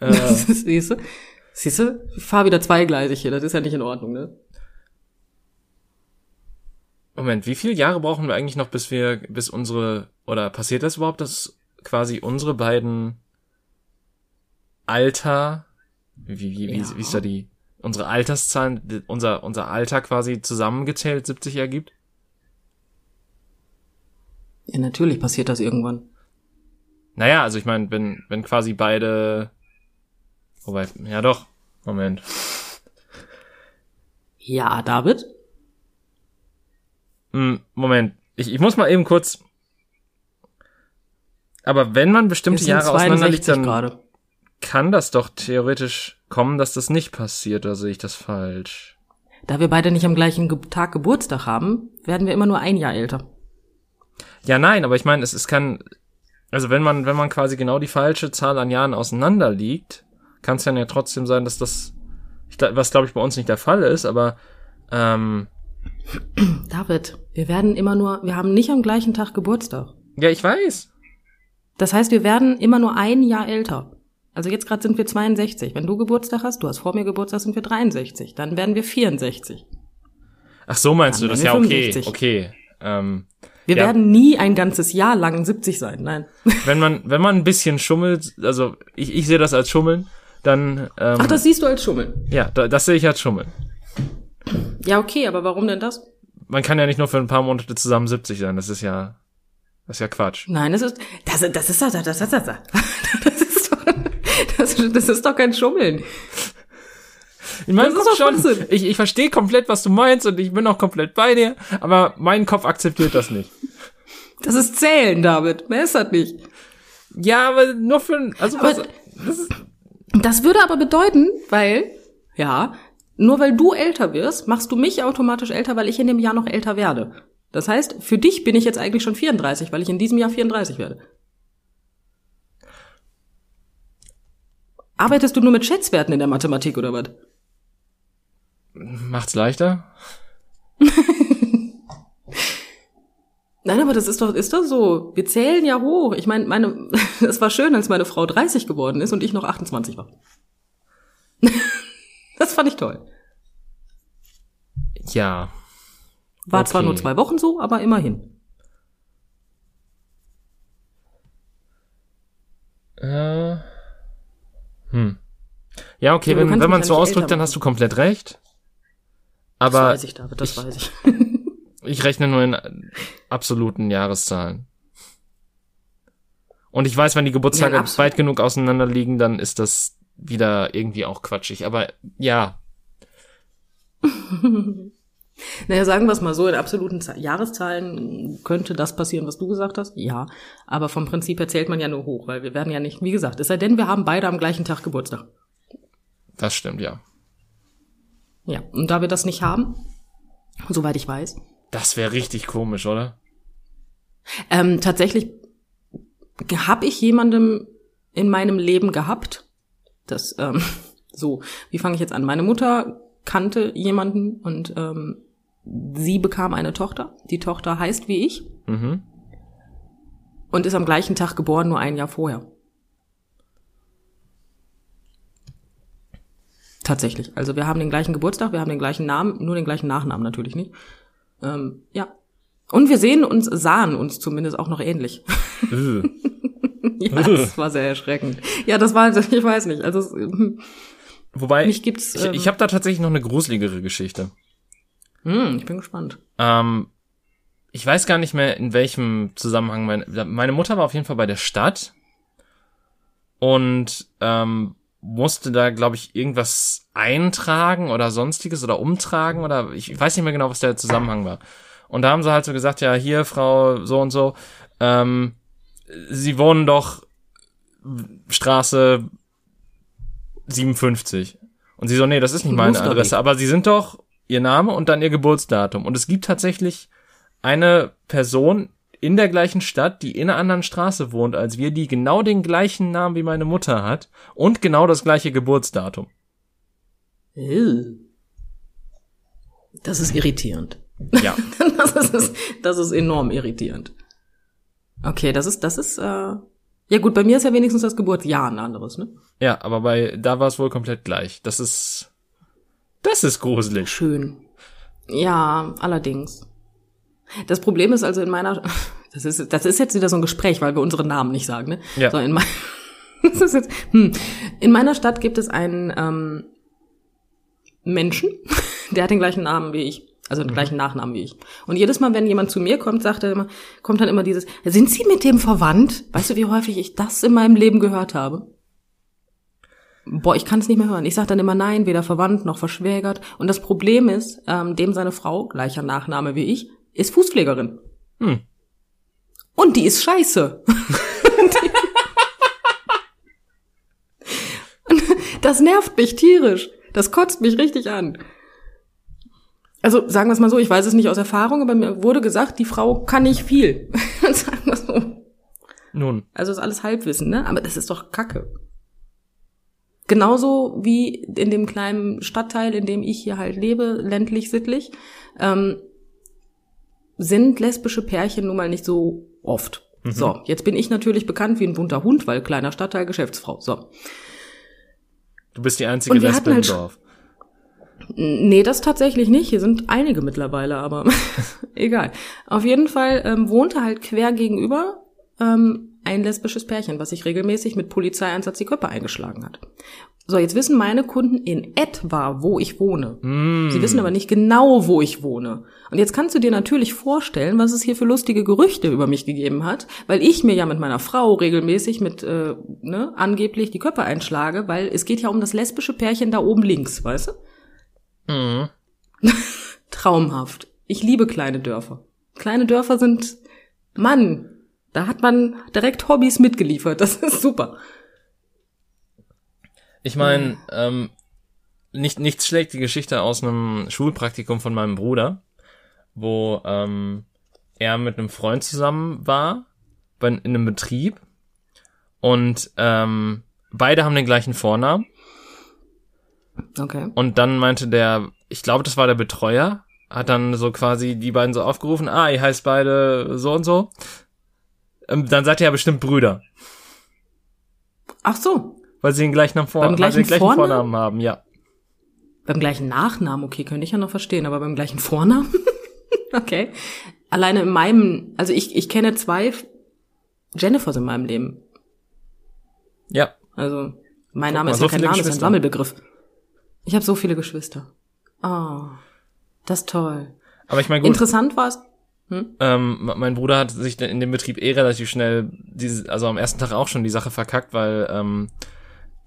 Äh, <laughs> Siehst du? Siehst du? Ich fahr wieder zweigleisig hier. Das ist ja nicht in Ordnung, ne? Moment, wie viele Jahre brauchen wir eigentlich noch, bis wir, bis unsere, oder passiert das überhaupt, dass quasi unsere beiden Alter, wie, wie, wie, Ja. wie ist da die, unsere Alterszahlen, unser, unser Alter quasi zusammengezählt 70 ergibt? Ja, natürlich passiert das irgendwann. Naja, also ich meine, wenn, wenn quasi beide, wobei, ja doch, Moment. Ja, David? Hm, Moment, ich, ich muss mal eben kurz, aber wenn man bestimmte Jahre auseinander liegt, 62 dann gerade. kann das doch theoretisch kommen, dass das nicht passiert, oder sehe ich das falsch? Da wir beide nicht am gleichen Ge Tag Geburtstag haben, werden wir immer nur ein Jahr älter. Ja, nein, aber ich meine, es, es kann, also wenn man, wenn man quasi genau die falsche Zahl an Jahren auseinander liegt, kann es dann ja trotzdem sein, dass das, ich, was glaube ich bei uns nicht der Fall ist, aber ähm, David, wir werden immer nur, wir haben nicht am gleichen Tag Geburtstag. ja, ich weiß. Das heißt, wir werden immer nur ein Jahr älter. Also jetzt gerade sind wir 62. Wenn du Geburtstag hast, du hast vor mir Geburtstag, sind wir 63. Dann werden wir 64. Ach so meinst Dann du das? Ja, wir okay, 65. okay. Ähm, Wir Ja. werden nie ein ganzes Jahr lang 70 sein, nein. <laughs> Wenn man, wenn man ein bisschen schummelt, also ich, ich sehe das als Schummeln, dann ähm, Ach, das siehst du als Schummeln. ja, da, das sehe ich als Schummeln. Ja, okay, aber warum denn das? Man kann ja nicht nur für ein paar Monate zusammen 70 sein, das ist ja das ist ja Quatsch. Nein, das ist, das, das ist, das, das, das, das, das, das ist doch, das, das ist doch kein Schummeln. Das ist Kopf doch schon. Schwachsinn. Ich, ich verstehe komplett, was du meinst und ich bin auch komplett bei dir, aber mein Kopf akzeptiert das nicht. Das ist Zählen, David. Mehr ist das nicht. Ja, aber nur für ein- also was, Aber- Das würde aber bedeuten, weil, ja, nur weil du älter wirst, machst du mich automatisch älter, weil ich in dem Jahr noch älter werde. Das heißt, für dich bin ich jetzt eigentlich schon 34, weil ich in diesem Jahr 34 werde. Arbeitest du nur mit Schätzwerten in der Mathematik oder was? macht's leichter? <laughs> Nein, aber das ist doch, ist doch so. Wir zählen ja hoch. Ich meine, meine, <laughs> es war schön, als meine Frau 30 geworden ist und ich noch 28 war. <laughs> das fand ich toll. Ja. War zwar Okay. nur zwei Wochen so, aber immerhin. Äh, hm. Ja, okay, Ja, wenn, wenn man mich so ausdrückt, dann hast du komplett recht. Das Aber weiß ich, David, das ich- weiß ich. <laughs> ich rechne nur in absoluten Jahreszahlen. Und ich weiß, wenn die Geburtstage Ja, weit genug auseinander liegen, dann ist das wieder irgendwie auch quatschig. Aber ja, <laughs> Naja, sagen wir es mal so, in absoluten Za- Jahreszahlen könnte das passieren, was du gesagt hast. Ja, aber vom Prinzip her zählt man ja nur hoch, weil wir werden ja nicht, wie gesagt, es sei denn, wir haben beide am gleichen Tag Geburtstag. das stimmt, ja. Ja, und da wir das nicht haben, soweit ich weiß, Das wäre richtig komisch, oder? ähm, tatsächlich habe ich jemandem in meinem Leben gehabt, das, ähm, <laughs> so, wie fange ich jetzt an? Meine Mutter kannte jemanden und ähm, sie bekam eine Tochter. Die Tochter heißt wie ich Mhm. und ist am gleichen Tag geboren, nur ein Jahr vorher. Tatsächlich. Also wir haben den gleichen Geburtstag, wir haben den gleichen Namen, nur den gleichen Nachnamen natürlich nicht. Ähm, ja. Und wir sehen uns, sahen uns zumindest auch noch ähnlich. <laughs> <laughs> Ja, das war sehr erschreckend. Ja, das war, <laughs> ich weiß nicht. Also hm, Wobei, Mich gibt's, ich, ähm, ich habe da tatsächlich noch eine gruseligere Geschichte. hm, ich bin gespannt. Ähm, ich weiß gar nicht mehr, in welchem Zusammenhang meine, meine Mutter war auf jeden Fall bei der Stadt und ähm, musste da, glaube ich, irgendwas eintragen oder sonstiges oder umtragen oder ich weiß nicht mehr genau, was der Zusammenhang war. Und da haben sie halt so gesagt, ja, hier, Frau so und so, ähm, Sie wohnen doch Straße 57. Und sie so, nee, das ist nicht meine. Adresse, aber sie sind doch ihr Name und dann ihr Geburtsdatum. Und es gibt tatsächlich eine Person in der gleichen Stadt, die in einer anderen Straße wohnt als wir, die genau den gleichen Namen wie meine Mutter hat und genau das gleiche Geburtsdatum. Das ist irritierend. Ja. <laughs> Das ist, das ist enorm irritierend. Okay, das ist, das ist, äh, ja gut, bei mir ist ja wenigstens das Geburtsjahr ein anderes, ne? ja, aber bei, da war es wohl komplett gleich. Das ist, das ist gruselig. Schön. Ja, allerdings. Das Problem ist also in meiner, <laughs> das ist, das ist jetzt wieder so ein Gespräch, weil wir unsere Namen nicht sagen, ne? Ja. So in, mein, <laughs> das ist jetzt, hm. in meiner Stadt gibt es einen ähm, Menschen, <laughs> der hat den gleichen Namen wie ich. Also den gleichen Nachnamen wie ich. Und jedes Mal, wenn jemand zu mir kommt, sagt er immer, kommt dann immer dieses, sind Sie mit dem verwandt? Weißt du, wie häufig ich das in meinem Leben gehört habe? Boah, ich kann es nicht mehr hören. Ich sage dann immer nein, weder verwandt noch verschwägert. Und das Problem ist, ähm, dem seine Frau, gleicher Nachname wie ich, ist Fußpflegerin. Hm. Und die ist scheiße. <laughs> Das nervt mich tierisch. Das kotzt mich richtig an. Also sagen wir es mal so, ich weiß es nicht aus Erfahrung, aber mir wurde gesagt, die Frau kann nicht viel. <laughs> sagen wir so. Nun, Also ist alles Halbwissen, ne? Aber das ist doch Kacke. Genauso wie in dem kleinen Stadtteil, in dem ich hier halt lebe, ländlich sittlich, ähm, sind lesbische Pärchen nun mal nicht so oft. So, jetzt bin ich natürlich bekannt wie ein bunter Hund, weil kleiner Stadtteil, Geschäftsfrau. So. du bist die einzige Lesbe im halt- Dorf. Nee, das tatsächlich nicht. Hier sind einige mittlerweile, aber <laughs> egal. Auf jeden Fall ähm, wohnte halt quer gegenüber ähm, ein lesbisches Pärchen, was sich regelmäßig mit Polizeieinsatz die Köpfe eingeschlagen hat. So, jetzt wissen meine Kunden in etwa, wo ich wohne. Mm. Sie wissen aber nicht genau, wo ich wohne. Und jetzt kannst du dir natürlich vorstellen, was es hier für lustige Gerüchte über mich gegeben hat, weil ich mir ja mit meiner Frau regelmäßig mit äh, ne, angeblich die Köpfe einschlage, weil es geht ja um das lesbische Pärchen da oben links, weißt du? Mhm. <laughs> Traumhaft. Ich liebe kleine Dörfer. Kleine Dörfer sind, Mann, da hat man direkt Hobbys mitgeliefert. Das ist super. Ich meine, ähm, nicht, nichts schlägt die Geschichte aus einem Schulpraktikum von meinem Bruder, wo ähm, er mit einem Freund zusammen war, bei, in einem Betrieb und ähm, beide haben den gleichen Vornamen Okay. und dann meinte der, ich glaube, das war der Betreuer, hat dann so quasi die beiden so aufgerufen, ah, ihr heißt beide so und so. Ähm, dann seid ihr ja bestimmt Brüder, Ach so, weil sie den gleichen, vor Beim weil sie gleichen den gleichen Vornamen? Vornamen haben, ja. beim gleichen Nachnamen, okay, könnte ich ja noch verstehen, aber beim gleichen Vornamen? <laughs> okay. Alleine in meinem, also ich, ich kenne zwei Jennifers in meinem Leben. Ja, Also, mein Name ist so ja kein viele Name, ist ein. Sammelbegriff. Ich habe so viele Geschwister. Oh, das ist toll. aber ich meine, gut, Interessant war es. Ähm, mein Bruder hat sich in dem Betrieb eh relativ schnell, diese, also am ersten Tag auch schon die Sache verkackt, weil ähm,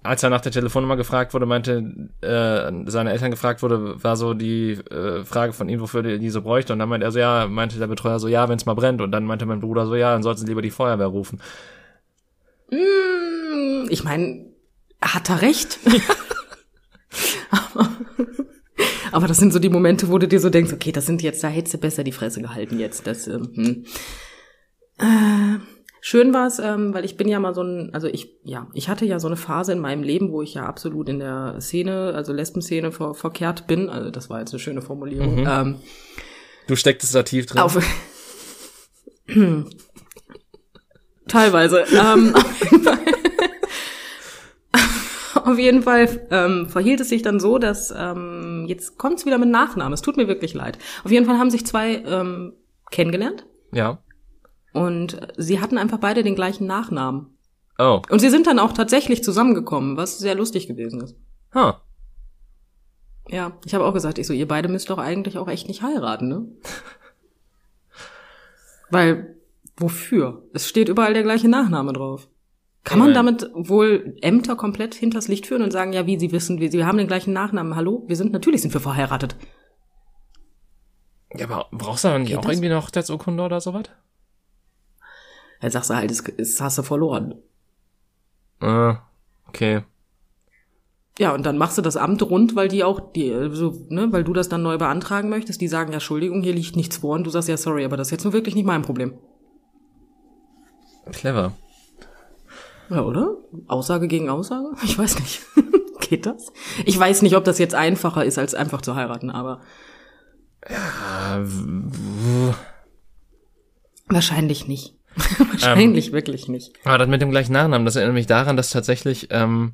als er nach der Telefonnummer gefragt wurde, meinte, äh, seine Eltern gefragt wurde, war so die äh, Frage von ihm, wofür die diese bräuchte. Und dann meinte er so, ja, meinte der Betreuer so, ja, wenn es mal brennt. Und dann meinte mein Bruder so, ja, dann sollten sie lieber die Feuerwehr rufen. Mm, Ich meine, hat er recht. <laughs> <laughs> aber, <laughs> aber das sind so die Momente, wo du dir so denkst, okay, das sind jetzt, da hättest du besser die Fresse gehalten jetzt. Das, ähm, hm. äh, schön war es, ähm, weil ich bin ja mal so ein, also ich, ja, ich hatte ja so eine Phase in meinem Leben, wo ich ja absolut in der Szene, also Lesbenszene ver verkehrt bin. Also das war jetzt eine schöne Formulierung. Ähm, Du stecktest da tief drin. auf <clears throat> Teilweise. ähm, auf jeden Fall, ähm, verhielt es sich dann so, dass ähm, jetzt kommt's wieder mit Nachnamen. Es tut mir wirklich leid. Auf jeden Fall haben sich zwei ähm, kennengelernt ja. und sie hatten einfach beide den gleichen Nachnamen. Oh. Und sie sind dann auch tatsächlich zusammengekommen, was sehr lustig gewesen ist. Huh. Ja, ich habe auch gesagt, ich so, ihr beide müsst doch eigentlich auch echt nicht heiraten, ne? <laughs> Weil, wofür? Es steht überall der gleiche Nachname drauf. Kann man damit wohl Ämter komplett hinters Licht führen und sagen, ja, wie, sie wissen, wir, sie haben den gleichen Nachnamen, hallo? Wir sind, natürlich sind wir verheiratet. Ja, aber brauchst du da nicht Geht auch das? irgendwie eine Hochzeitsurkunde oder sowas? Dann sagst du halt, es, es hast du verloren. Äh, okay. Ja, und dann machst du das Amt rund, weil die auch, die, so, ne, weil du das dann neu beantragen möchtest. Die sagen, ja, Entschuldigung, hier liegt nichts vor. Und du sagst, ja, sorry, aber das ist jetzt nur wirklich nicht mein Problem. Clever. Ja, oder? Aussage gegen Aussage? Ich weiß nicht. <laughs> Geht das? Ich weiß nicht, ob das jetzt einfacher ist, als einfach zu heiraten, aber Äh, wahrscheinlich nicht. <laughs> wahrscheinlich wirklich nicht. Aber das mit dem gleichen Nachnamen, das erinnert mich daran, dass tatsächlich, ähm,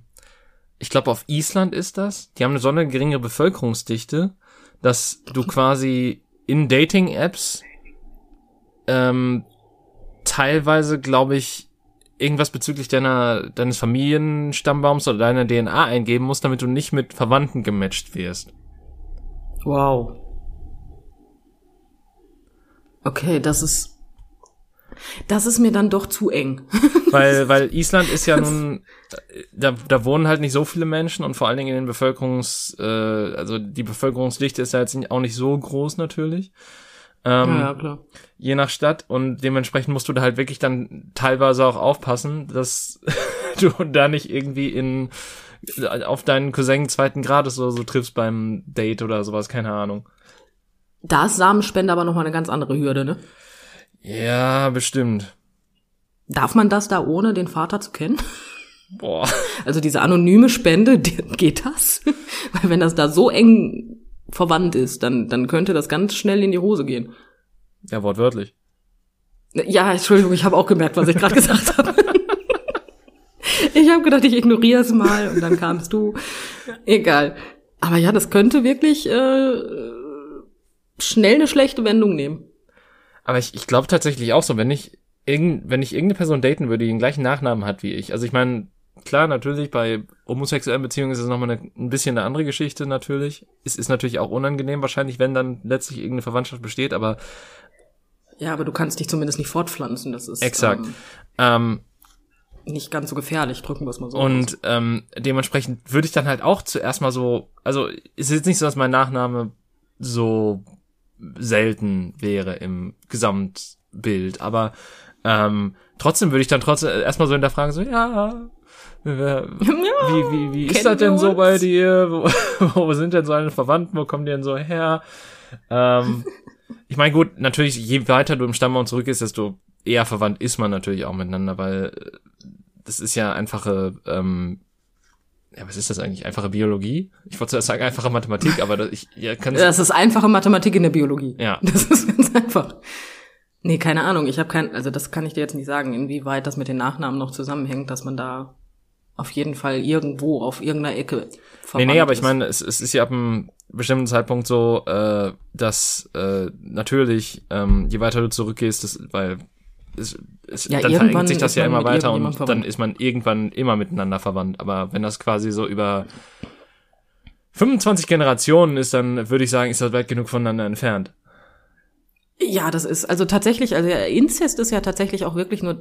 ich glaube auf Island ist das, die haben eine so eine geringe Bevölkerungsdichte, dass du quasi in Dating-Apps ähm, teilweise, glaube ich, irgendwas bezüglich deiner deines Familienstammbaums oder deiner DNA eingeben musst, damit du nicht mit Verwandten gematcht wirst. Wow. Okay, das ist. Das ist mir dann doch zu eng. <laughs> Weil, weil Island ist ja nun, da, da wohnen halt nicht so viele Menschen und vor allen Dingen in den Bevölkerungs, äh, also die Bevölkerungsdichte ist ja jetzt auch nicht so groß natürlich. Ähm, ja, klar. Je nach Stadt und dementsprechend musst du da halt wirklich dann teilweise auch aufpassen, dass <laughs> du da nicht irgendwie in auf deinen Cousin zweiten Grades oder so triffst beim Date oder sowas, keine Ahnung. Da ist Samenspende aber nochmal eine ganz andere Hürde, ne? Ja, bestimmt. Darf man das da ohne den Vater zu kennen? Boah. Also diese anonyme Spende, <laughs> geht das? <laughs> Weil wenn das da so eng verwandt ist, dann, dann könnte das ganz schnell in die Hose gehen. Ja, wortwörtlich. Ja, Entschuldigung, ich habe auch gemerkt, was ich gerade gesagt habe. <laughs> Ich habe gedacht, ich ignoriere es mal und dann kamst du. Egal. Aber ja, das könnte wirklich äh, schnell eine schlechte Wendung nehmen. Aber ich, ich glaube tatsächlich auch so, wenn ich irgend, wenn ich irgendeine Person daten würde, die den gleichen Nachnamen hat wie ich. Also ich meine, klar, natürlich, bei homosexuellen Beziehungen ist es nochmal eine, ein bisschen eine andere Geschichte natürlich. Es ist natürlich auch unangenehm wahrscheinlich, wenn dann letztlich irgendeine Verwandtschaft besteht, aber Ja, aber du kannst dich zumindest nicht fortpflanzen. Das ist exakt. Ähm, Ähm, nicht ganz so gefährlich, drücken wir es mal so. aus. und ähm, dementsprechend würde ich dann halt auch zuerst mal so, also es ist jetzt nicht so, dass mein Nachname so selten wäre im Gesamtbild, aber ähm, trotzdem würde ich dann trotzdem erstmal so hinterfragen, so, ja, wer- <laughs> wie, wie, wie ist das denn so bei dir? Wo, <laughs> wo sind denn so deine Verwandten? Wo kommen die denn so her? Ähm, <laughs> ich meine, gut, natürlich, je weiter du im Stammbaum zurück ist, desto eher verwandt ist man natürlich auch miteinander, weil äh, das ist ja einfache, ähm, ja, was ist das eigentlich? Einfache Biologie? Ich wollte zuerst sagen einfache Mathematik, aber das, ich ja, kann das ist einfache Mathematik in der Biologie. ja. Das ist ganz einfach. Nee, keine Ahnung. Ich habe kein, also das kann ich dir jetzt nicht sagen, inwieweit das mit den Nachnamen noch zusammenhängt, dass man da auf jeden Fall irgendwo auf irgendeiner Ecke Nee, verwandt nee, aber ich meine, es, es ist ja ab einem bestimmten Zeitpunkt so, äh, dass äh, natürlich, ähm, je weiter du zurückgehst, das, weil es, es, Ja, dann verengert sich das ja immer weiter und irgendjemandem dann verwandt. ist man irgendwann immer miteinander verwandt. Aber wenn das quasi so über 25 Generationen ist, dann würde ich sagen, ist das weit genug voneinander entfernt. Ja, das ist also tatsächlich, also ja, Inzest ist ja tatsächlich auch wirklich nur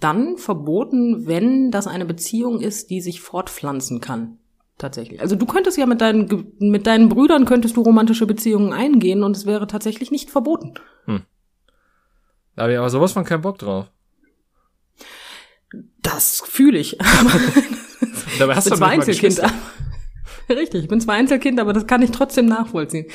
dann verboten, wenn das eine Beziehung ist, die sich fortpflanzen kann. Tatsächlich. Also du könntest ja mit deinen mit deinen Brüdern könntest du romantische Beziehungen eingehen und es wäre tatsächlich nicht verboten. Da habe ich aber sowas von keinen Bock drauf. Das fühle ich. <laughs> Dabei hast Ich du bin zwar nicht mal Einzelkind. <laughs> Richtig, ich bin zwar Einzelkind, aber das kann ich trotzdem nachvollziehen.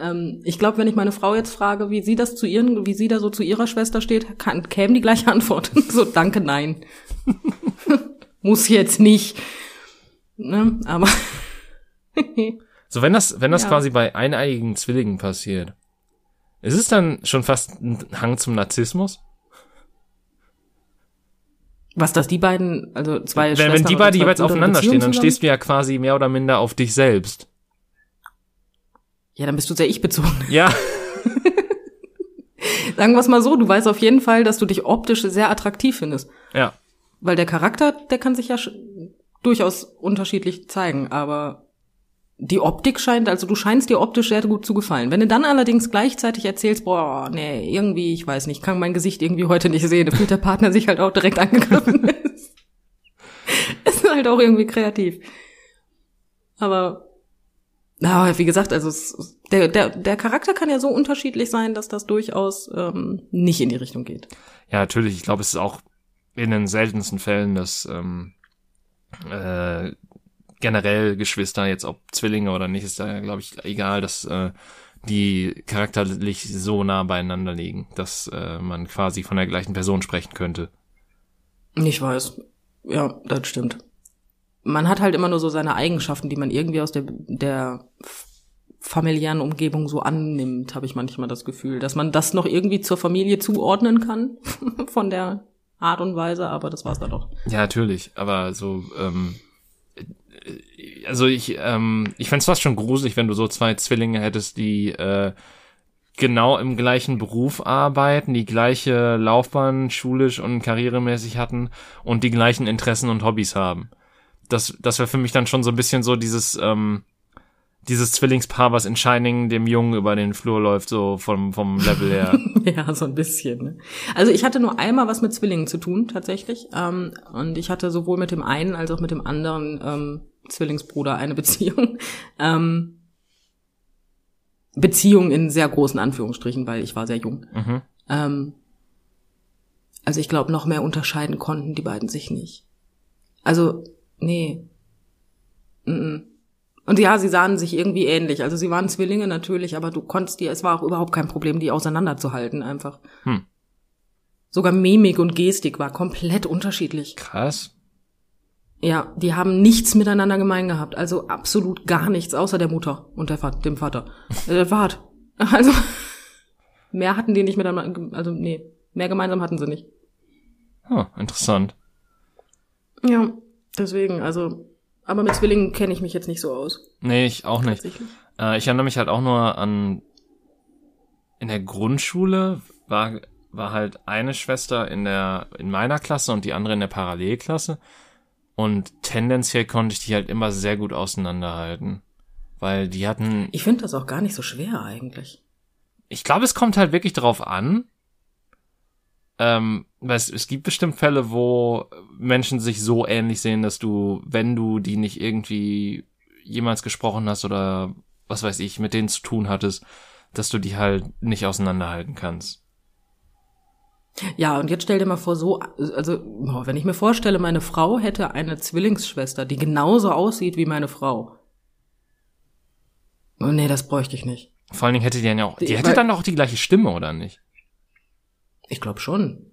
Ähm, ich glaube, wenn ich meine Frau jetzt frage, wie sie das zu ihren, wie sie da so zu ihrer Schwester steht, kann, käme die gleiche <laughs> Antwort. so, danke, nein. <laughs> Muss jetzt nicht. Ne? Aber <laughs> So, wenn das, wenn das Ja. quasi bei eineiigen Zwillingen passiert, ist es dann schon fast ein Hang zum Narzissmus? was, dass die beiden, also zwei Wenn, wenn Schwestern die oder beide zwei jeweils aufeinander Beziehung stehen, dann zusammen- stehst du ja quasi mehr oder minder auf dich selbst. Ja, dann bist du sehr ich-bezogen. Ja, <laughs> Sagen wir es mal so, du weißt auf jeden Fall, dass du dich optisch sehr attraktiv findest. ja. Weil der Charakter, der kann sich ja durchaus unterschiedlich zeigen, aber die Optik scheint, also du scheinst dir optisch sehr gut zu gefallen. Wenn du dann allerdings gleichzeitig erzählst, boah, nee, irgendwie, ich weiß nicht, kann mein Gesicht irgendwie heute nicht sehen, da fühlt der Partner sich halt auch direkt angegriffen. <laughs> ist halt auch irgendwie kreativ. Aber, na, wie gesagt, also es, der, der, der Charakter kann ja so unterschiedlich sein, dass das durchaus ähm, nicht in die Richtung geht. Ja, natürlich. Ich glaube, es ist auch in den seltensten Fällen, dass ähm, äh, generell Geschwister, jetzt ob Zwillinge oder nicht, ist da, glaube ich, egal, dass äh, die charakterlich so nah beieinander liegen, dass äh, man quasi von der gleichen Person sprechen könnte. Ich weiß. Ja, das stimmt. Man hat halt immer nur so seine Eigenschaften, die man irgendwie aus der, der familiären Umgebung so annimmt, habe ich manchmal das Gefühl, dass man das noch irgendwie zur Familie zuordnen kann <laughs> von der Art und Weise, aber das war's dann doch. Ja, natürlich, aber so, ähm, äh, also ich, ähm, ich fänd's fast schon gruselig, wenn du so zwei Zwillinge hättest, die äh, genau im gleichen Beruf arbeiten, die gleiche Laufbahn schulisch und karrieremäßig hatten und die gleichen Interessen und Hobbys haben. Das, das wäre für mich dann schon so ein bisschen so dieses, ähm, dieses Zwillingspaar, was in Shining dem Jungen über den Flur läuft, so vom, vom Level her. <laughs> Ja, so ein bisschen. Ne? Also ich hatte nur einmal was mit Zwillingen zu tun, tatsächlich. Ähm, und ich hatte sowohl mit dem einen als auch mit dem anderen ähm, Zwillingsbruder eine <laughs> Beziehung. Ähm, Beziehung in sehr großen Anführungsstrichen, weil ich war sehr jung. Mhm. Ähm, also ich glaube, noch mehr unterscheiden konnten die beiden sich nicht. Also, nee. Mm. Und ja, sie sahen sich irgendwie ähnlich. Also sie waren Zwillinge natürlich, aber du konntest die, es war auch überhaupt kein Problem, die auseinanderzuhalten einfach. Hm. Sogar Mimik und Gestik war komplett unterschiedlich. Krass. Ja, die haben nichts miteinander gemein gehabt. Also absolut gar nichts, außer der Mutter und der Vater, dem Vater. Äh, der Vater. <laughs> Also, mehr hatten die nicht miteinander, also nee, mehr gemeinsam hatten sie nicht. Oh, interessant. Ja, deswegen, also Aber mit Zwillingen kenne ich mich jetzt nicht so aus. Nee, ich auch nicht. Äh, ich erinnere mich halt auch nur an in der Grundschule war war halt eine Schwester in der in meiner Klasse und die andere in der Parallelklasse und tendenziell konnte ich die halt immer sehr gut auseinanderhalten, weil die hatten Ich finde das auch gar nicht so schwer eigentlich. ich glaube, es kommt halt wirklich drauf an. Ähm, weil es, es gibt bestimmt Fälle, wo Menschen sich so ähnlich sehen, dass du, wenn du die nicht irgendwie jemals gesprochen hast oder was weiß ich, mit denen zu tun hattest, dass du die halt nicht auseinanderhalten kannst. Ja, und jetzt stell dir mal vor, so, also, wenn ich mir vorstelle, meine Frau hätte eine Zwillingsschwester, die genauso aussieht wie meine Frau. Oh, nee, das bräuchte ich nicht. Vor allen Dingen hätte die dann ja auch, die Die- hätte weil- dann auch die gleiche Stimme, oder nicht? Ich glaube schon.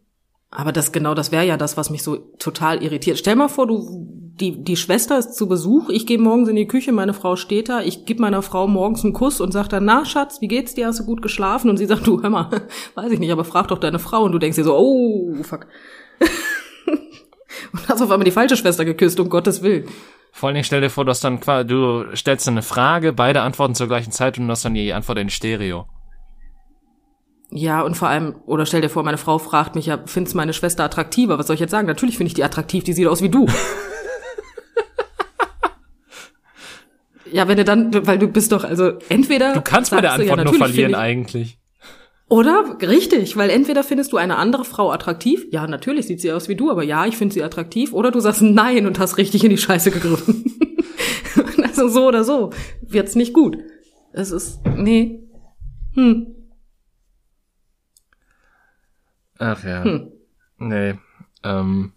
Aber das genau, das wäre ja das, was mich so total irritiert. Stell mal vor, du die die Schwester ist zu Besuch, ich gehe morgens in die Küche, meine Frau steht da, ich gebe meiner Frau morgens einen Kuss und sag dann, na Schatz, wie geht's dir? Hast du gut geschlafen? Und sie sagt, du hör mal, <laughs> weiß ich nicht, aber frag doch deine Frau und du denkst dir so, oh, fuck. <laughs> und hast auf einmal die falsche Schwester geküsst, um Gottes Willen. Vor allen Dingen stell dir vor, du hast dann du stellst eine Frage, beide antworten zur gleichen Zeit und du hast dann die Antwort in Stereo. Ja, und vor allem, oder stell dir vor, meine Frau fragt mich ja, findest meine Schwester attraktiver? Was soll ich jetzt sagen? Natürlich finde ich die attraktiv, die sieht aus wie du. <laughs> ja, wenn du dann, weil du bist doch, also entweder. Du kannst bei der du, ja, Antwort nur verlieren finde eigentlich. Ich, oder? Richtig, weil entweder findest du eine andere Frau attraktiv, ja, natürlich sieht sie aus wie du, aber ja, ich finde sie attraktiv, oder du sagst nein und hast richtig in die Scheiße gegriffen. <laughs> also so oder so wird's nicht gut. Es ist, nee. Hm. Ach ja. Hm. Nee. Ähm.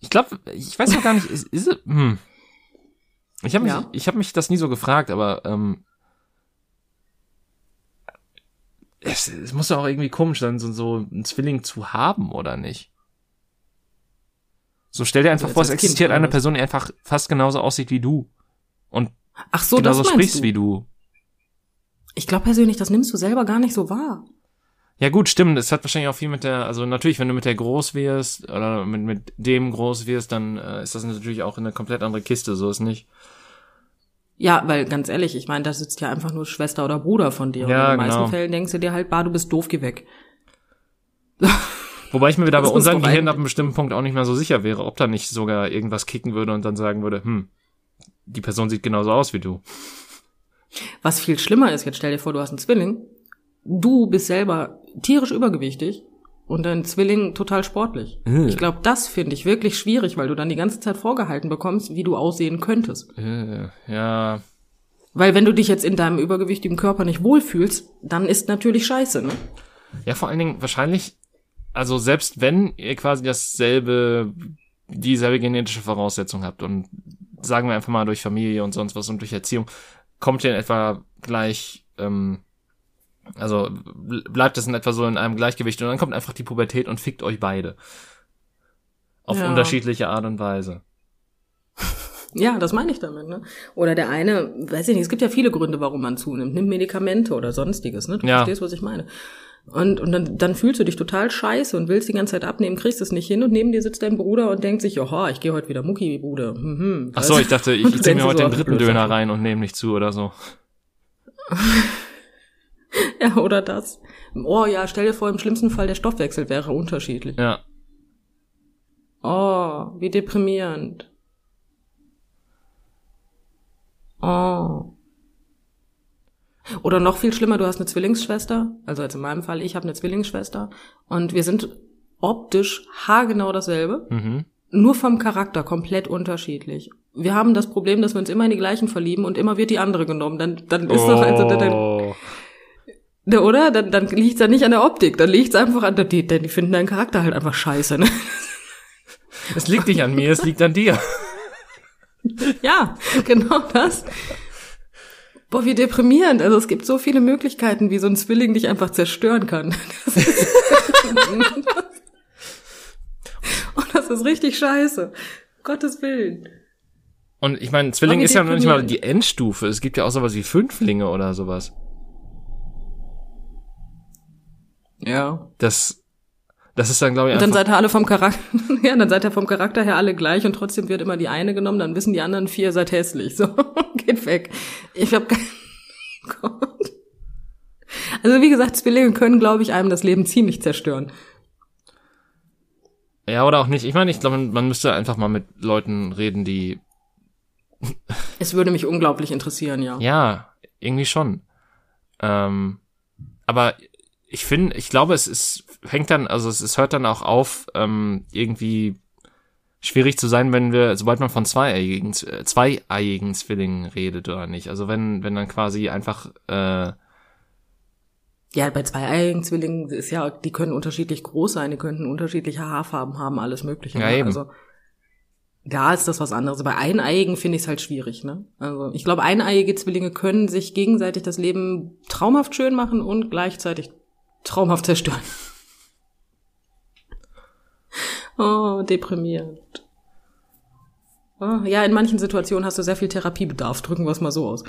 Ich glaube, ich weiß noch gar nicht, ist, ist es, hm. Ich habe mich, Ja. ich habe mich das nie so gefragt, aber ähm, es, es muss doch auch irgendwie komisch sein, so, so einen Zwilling zu haben, oder nicht? So stell dir einfach Jetzt vor, es Kind, existiert eine? Person, die einfach fast genauso aussieht wie du und Ach so, genauso das sprichst du. wie du. Ich glaube persönlich, das nimmst du selber gar nicht so wahr. Ja gut, stimmt. Es hat wahrscheinlich auch viel mit der, also natürlich, wenn du mit der groß wirst oder mit, mit dem groß wirst, dann äh, ist das natürlich auch eine komplett andere Kiste, so ist nicht. Ja, weil ganz ehrlich, ich meine, da sitzt ja einfach nur Schwester oder Bruder von dir. Ja, und in den meisten genau. Fällen denkst du dir halt, bah, du bist doof, geh weg. Wobei ich mir wieder <laughs> Das bei unserem Gehirn ab einem bestimmten Punkt auch nicht mehr so sicher wäre, ob da nicht sogar irgendwas kicken würde und dann sagen würde, hm, die Person sieht genauso aus wie du. Was viel schlimmer ist, jetzt stell dir vor, du hast einen Zwilling. Du bist selber tierisch übergewichtig und dein Zwilling total sportlich. Äh. Ich glaube, das finde ich wirklich schwierig, weil du dann die ganze Zeit vorgehalten bekommst, wie du aussehen könntest. Äh, ja, Weil wenn du dich jetzt in deinem übergewichtigen Körper nicht wohlfühlst, dann ist natürlich scheiße, ne? Ja, vor allen Dingen wahrscheinlich, also selbst wenn ihr quasi dasselbe, dieselbe genetische Voraussetzung habt und sagen wir einfach mal durch Familie und sonst was und durch Erziehung, kommt ihr in etwa gleich, ähm, also bl- bleibt es in etwa so in einem Gleichgewicht und dann kommt einfach die Pubertät und fickt euch beide. Auf Ja. unterschiedliche Art und Weise. <laughs> Ja, das meine ich damit, ne? Oder der eine, weiß ich nicht, es gibt ja viele Gründe, warum man zunimmt. Nimmt Medikamente oder sonstiges, ne? Du Ja. verstehst, was ich meine. Und, und dann, dann fühlst du dich total scheiße und willst die ganze Zeit abnehmen, kriegst es nicht hin und neben dir sitzt dein Bruder und denkt sich, oha, ich gehe heute wieder Mucki, Bruder. Mhm, Ach so, ich dachte, ich, <laughs> ich zieh mir heute so, den dritten. Döner rein und nehme nicht zu oder so. <laughs> <laughs> Ja, oder das. Oh ja, stell dir vor, im schlimmsten Fall der Stoffwechsel wäre unterschiedlich. Ja. Oh, wie deprimierend. Oh. Oder noch viel schlimmer, du hast eine Zwillingsschwester, also jetzt in meinem Fall, ich habe eine Zwillingsschwester und wir sind optisch haargenau dasselbe, Mhm. nur vom Charakter komplett unterschiedlich. Wir haben das Problem, dass wir uns immer in die gleichen verlieben und immer wird die andere genommen. Dann, dann ist doch also dann, Oh. dann, oder? Dann, dann liegt's ja nicht an der Optik, dann liegt's einfach an der, die, die finden deinen Charakter halt einfach scheiße, ne? <laughs> Es liegt nicht an mir, es liegt an dir. <laughs> Ja, genau das. Boah, wie deprimierend. Also es gibt so viele Möglichkeiten, wie so ein Zwilling dich einfach zerstören kann. <laughs> Das ist, Und das ist richtig scheiße. Gottes Willen. Und ich meine, Zwilling ist ja noch nicht mal die Endstufe. Es gibt ja auch sowas wie Fünflinge oder sowas. Ja. Das, Das ist dann, glaube ich, Und dann einfach, seid ihr alle vom Charakter, <laughs> ja, dann seid ihr vom Charakter her alle gleich und trotzdem wird immer die eine genommen, dann wissen die anderen vier, seid hässlich. <laughs> So, geht weg. Ich hab kein <laughs> Gott. Also wie gesagt, Zwillinge können, glaube ich, einem das Leben ziemlich zerstören. ja, oder auch nicht. Ich meine, ich glaube, man müsste einfach mal mit Leuten reden, die, Es würde mich unglaublich interessieren, ja. ja, irgendwie schon. Ähm, aber ich finde, ich glaube, es ist, hängt dann, also es, es hört dann auch auf, ähm, irgendwie schwierig zu sein, wenn wir, sobald man von zweieiigen, äh, zweieiigen Zwillingen redet oder nicht. Also wenn, wenn dann quasi einfach, äh, Ja, bei zweieiigen Zwillingen ist ja, die können unterschiedlich groß sein, die könnten unterschiedliche Haarfarben haben, alles Mögliche. Ja, ne? eben. Also da ist das was anderes. Bei eineiigen finde ich es halt schwierig, ne? Also ich glaube, eineiige Zwillinge können sich gegenseitig das Leben traumhaft schön machen und gleichzeitig traumhaft zerstören. Oh, deprimierend. Oh, ja, in manchen Situationen hast du sehr viel Therapiebedarf, drücken wir es mal so aus.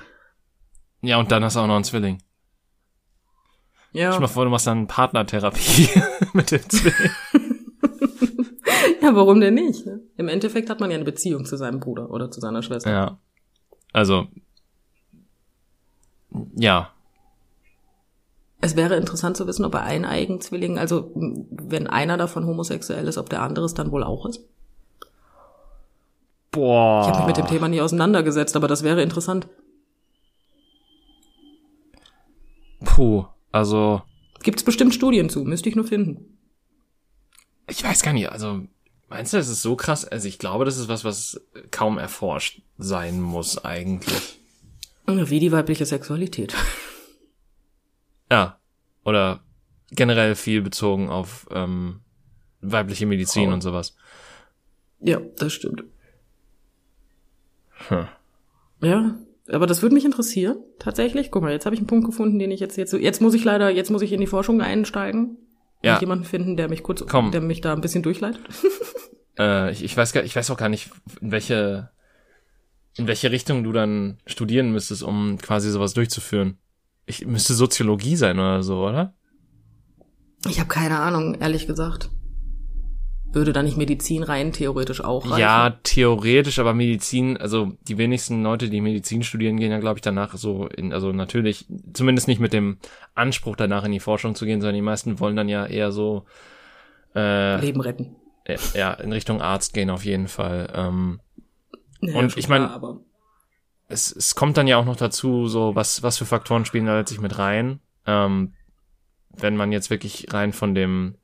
ja, und dann hast du auch noch einen Zwilling. Ja. Stell dir mal vor, du machst dann Partnertherapie <laughs> mit dem Zwilling. Ja, warum denn nicht? ne? Im Endeffekt hat man ja eine Beziehung zu seinem Bruder oder zu seiner Schwester. Ja. Also, ja. Es wäre interessant zu wissen, ob bei eineigen Zwillingen, also wenn einer davon homosexuell ist, ob der andere es dann wohl auch ist. Boah. Ich habe mich mit dem Thema nie auseinandergesetzt, aber das wäre interessant. Puh, also, Gibt's bestimmt Studien zu, müsste ich nur finden. ich weiß gar nicht, also, meinst du, das ist so krass? Also, ich glaube, das ist was, was kaum erforscht sein muss, eigentlich. Wie die weibliche Sexualität. Ja. Oder generell viel bezogen auf ähm, weibliche Medizin Frauen. und sowas. Ja, das stimmt. Hm. Ja, aber das würde mich interessieren, tatsächlich. Guck mal, jetzt habe ich einen Punkt gefunden, den ich jetzt jetzt jetzt muss ich leider, jetzt muss ich in die Forschung einsteigen. Ja. Und jemanden finden, der mich kurz, Komm. der mich da ein bisschen durchleitet. <laughs> Äh, ich, ich weiß gar, ich weiß auch gar nicht, in welche, in welche Richtung du dann studieren müsstest, um quasi sowas durchzuführen. Ich müsste Soziologie sein oder so, oder? Ich habe keine Ahnung, ehrlich gesagt. Würde da nicht Medizin rein theoretisch auch reichen? Ja, theoretisch, aber Medizin, also die wenigsten Leute, die Medizin studieren, gehen ja, glaube ich, danach so in, also natürlich, zumindest nicht mit dem Anspruch, danach in die Forschung zu gehen, sondern die meisten wollen dann ja eher so, äh, Leben retten. äh, ja, in Richtung Arzt gehen auf jeden Fall. Ähm, Ja, Und ich mein- klar, aber es, es kommt dann ja auch noch dazu, so was, was für Faktoren spielen da letztlich mit rein. Ähm, wenn man jetzt wirklich rein von dem,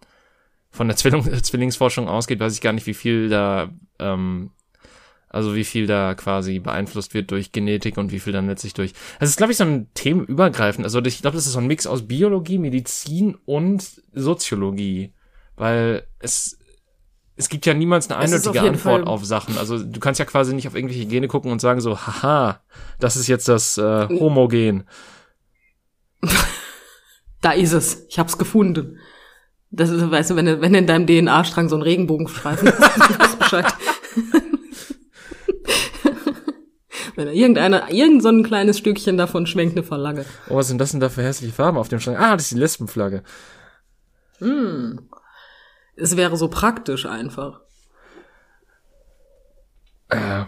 von der Zwilling, <laughs> Zwillingsforschung ausgeht, weiß ich gar nicht, wie viel da, ähm, also wie viel da quasi beeinflusst wird durch Genetik und wie viel dann letztlich durch. Das ist, glaube ich, so ein themenübergreifend. Also ich glaube, das ist so ein Mix aus Biologie, Medizin und Soziologie. Weil es, es gibt ja niemals eine auf eindeutige jeden Antwort Fall- auf Sachen. Also du kannst ja quasi nicht auf irgendwelche Gene gucken und sagen so, haha, das ist jetzt das äh, Homogen. <laughs> da ist es. Ich hab's gefunden. Das ist, weißt du, wenn, wenn in deinem DNA-Strang so ein Regenbogenstreifen ist, dann weißt Bescheid. <laughs> wenn irgendeiner, irgend so ein kleines Stückchen davon schwenkt eine Verlange. Oh, was sind das denn da für hässliche Farben auf dem Schrank? Ah, das ist die Lesbenflagge. Es wäre so praktisch einfach. Äh,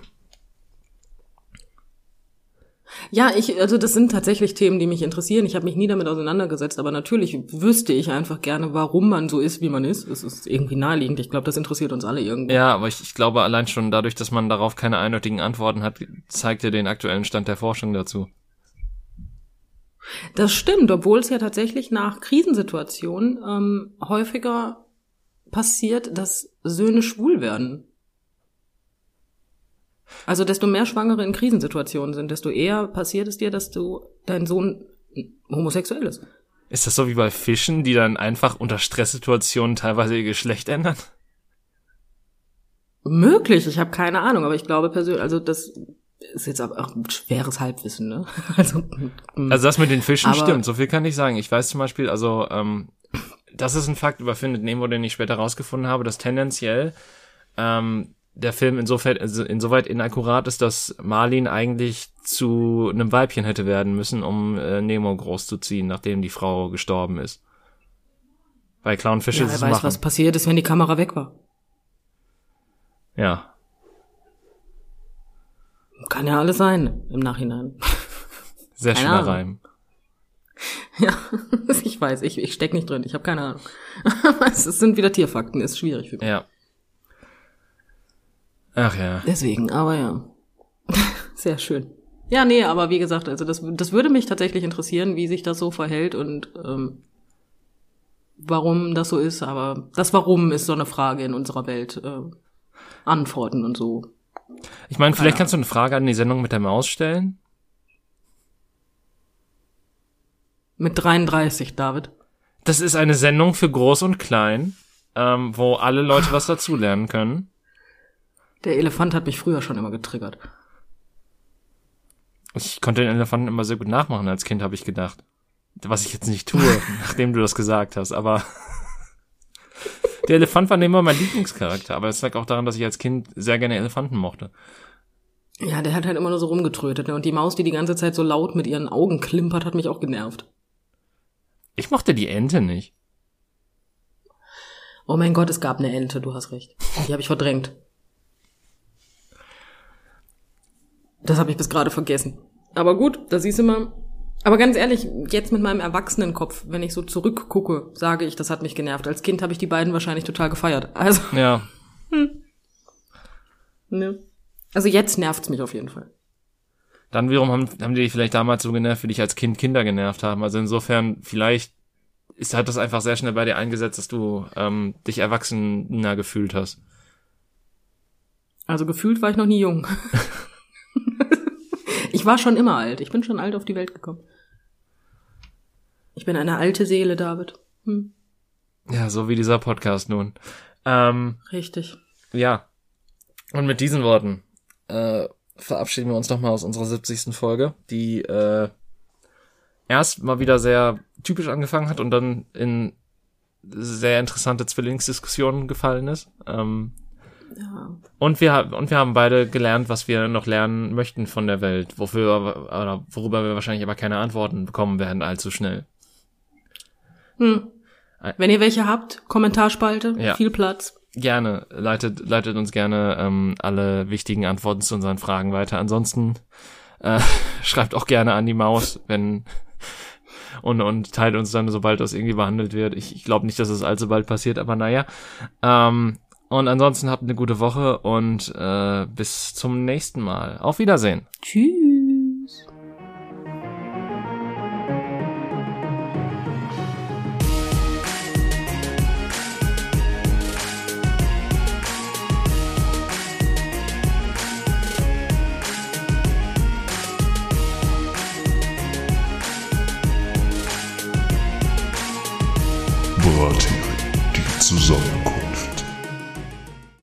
Ja, ich, also das sind tatsächlich Themen, die mich interessieren. Ich habe mich nie damit auseinandergesetzt, aber natürlich wüsste ich einfach gerne, warum man so ist, wie man ist. Es ist irgendwie naheliegend. Ich glaube, das interessiert uns alle irgendwie. ja, aber ich, ich glaube allein schon dadurch, dass man darauf keine eindeutigen Antworten hat, zeigt er den aktuellen Stand der Forschung dazu. Das stimmt, obwohl es ja tatsächlich nach Krisensituationen ähm, häufiger passiert, dass Söhne schwul werden. Also desto mehr Schwangere in Krisensituationen sind, desto eher passiert es dir, dass du dein Sohn homosexuell ist. Ist das so wie bei Fischen, die dann einfach unter Stresssituationen teilweise ihr Geschlecht ändern? Möglich, ich habe keine Ahnung, aber ich glaube persönlich, also das ist jetzt aber auch ein schweres Halbwissen, ne? <laughs> Also. Also das mit den Fischen stimmt, so viel kann ich sagen. Ich weiß zum Beispiel, also ähm, das ist ein Fakt über Findet Nemo, den ich später rausgefunden habe, dass tendenziell ähm, der Film insofern, also insoweit inakkurat ist, dass Marlin eigentlich zu einem Weibchen hätte werden müssen, um äh, Nemo großzuziehen, nachdem die Frau gestorben ist. Bei Clownfish Ja, ist es weiß, machen. was passiert ist, wenn die Kamera weg war. Ja. Kann ja alles sein im Nachhinein. Sehr schöner. Reim. <laughs> ja, <laughs> ich weiß, ich, ich steck nicht drin, ich habe keine Ahnung. <laughs> es sind wieder Tierfakten, ist schwierig für mich. Ja. Ach ja. Deswegen, aber ja. Sehr schön. Ja, nee, aber wie gesagt, also das, das würde mich tatsächlich interessieren, wie sich das so verhält und ähm, warum das so ist. Aber das Warum ist so eine Frage in unserer Welt. Äh, Antworten und so. Ich meine, vielleicht kannst du eine Frage an die Sendung mit der Maus stellen. Mit 33, David. Das ist eine Sendung für Groß und Klein, ähm, wo alle Leute was dazulernen können. Der Elefant hat mich früher schon immer getriggert. Ich konnte den Elefanten immer sehr gut nachmachen als Kind, habe ich gedacht. Was ich jetzt nicht tue, <laughs> nachdem du das gesagt hast, aber <laughs> der Elefant war immer mein Lieblingscharakter, aber es lag auch daran, dass ich als Kind sehr gerne Elefanten mochte. Ja, der hat halt immer nur so rumgetrötet. Ne? Und die Maus, die die ganze Zeit so laut mit ihren Augen klimpert, hat mich auch genervt. Ich mochte die Ente nicht. Oh mein Gott, es gab eine Ente, du hast recht. Die habe ich verdrängt. Das habe ich bis gerade vergessen. Aber gut, da siehst du mal. Aber ganz ehrlich, jetzt mit meinem Erwachsenenkopf, wenn ich so zurückgucke, sage ich, das hat mich genervt. Als Kind habe ich die beiden wahrscheinlich total gefeiert. Also, Ja, ne. Also jetzt nervt's mich auf jeden Fall. Dann wiederum haben, haben die dich vielleicht damals so genervt, wie dich als Kind Kinder genervt haben. Also insofern, vielleicht ist, hat das einfach sehr schnell bei dir eingesetzt, dass du ähm, dich erwachsener gefühlt hast. Also gefühlt war ich noch nie jung. <laughs> ich war schon immer alt. Ich bin schon alt auf die Welt gekommen. Ich bin eine alte Seele, David. Hm, Ja, so wie dieser Podcast nun. Ähm, richtig. ja. Und mit diesen Worten äh, verabschieden wir uns nochmal aus unserer 70. Folge, die äh, erst mal wieder sehr typisch angefangen hat und dann in sehr interessante Zwillingsdiskussionen gefallen ist. Ähm, Ja. Und wir, haben- und wir haben beide gelernt, was wir noch lernen möchten von der Welt, wofür, oder worüber wir wahrscheinlich aber keine Antworten bekommen werden allzu schnell. Hm. Wenn ihr welche habt, Kommentarspalte, Ja. viel Platz. Gerne, leitet, leitet uns gerne ähm, alle wichtigen Antworten zu unseren Fragen weiter. Ansonsten äh, <laughs> schreibt auch gerne an die Maus, wenn und, und teilt uns dann, sobald das irgendwie behandelt wird. Ich, ich glaube nicht, dass es allzu bald passiert, aber naja. Ähm, und ansonsten habt eine gute Woche und äh, bis zum nächsten Mal. Auf Wiedersehen. Tschüss. Brathering, die Zusammenkunft.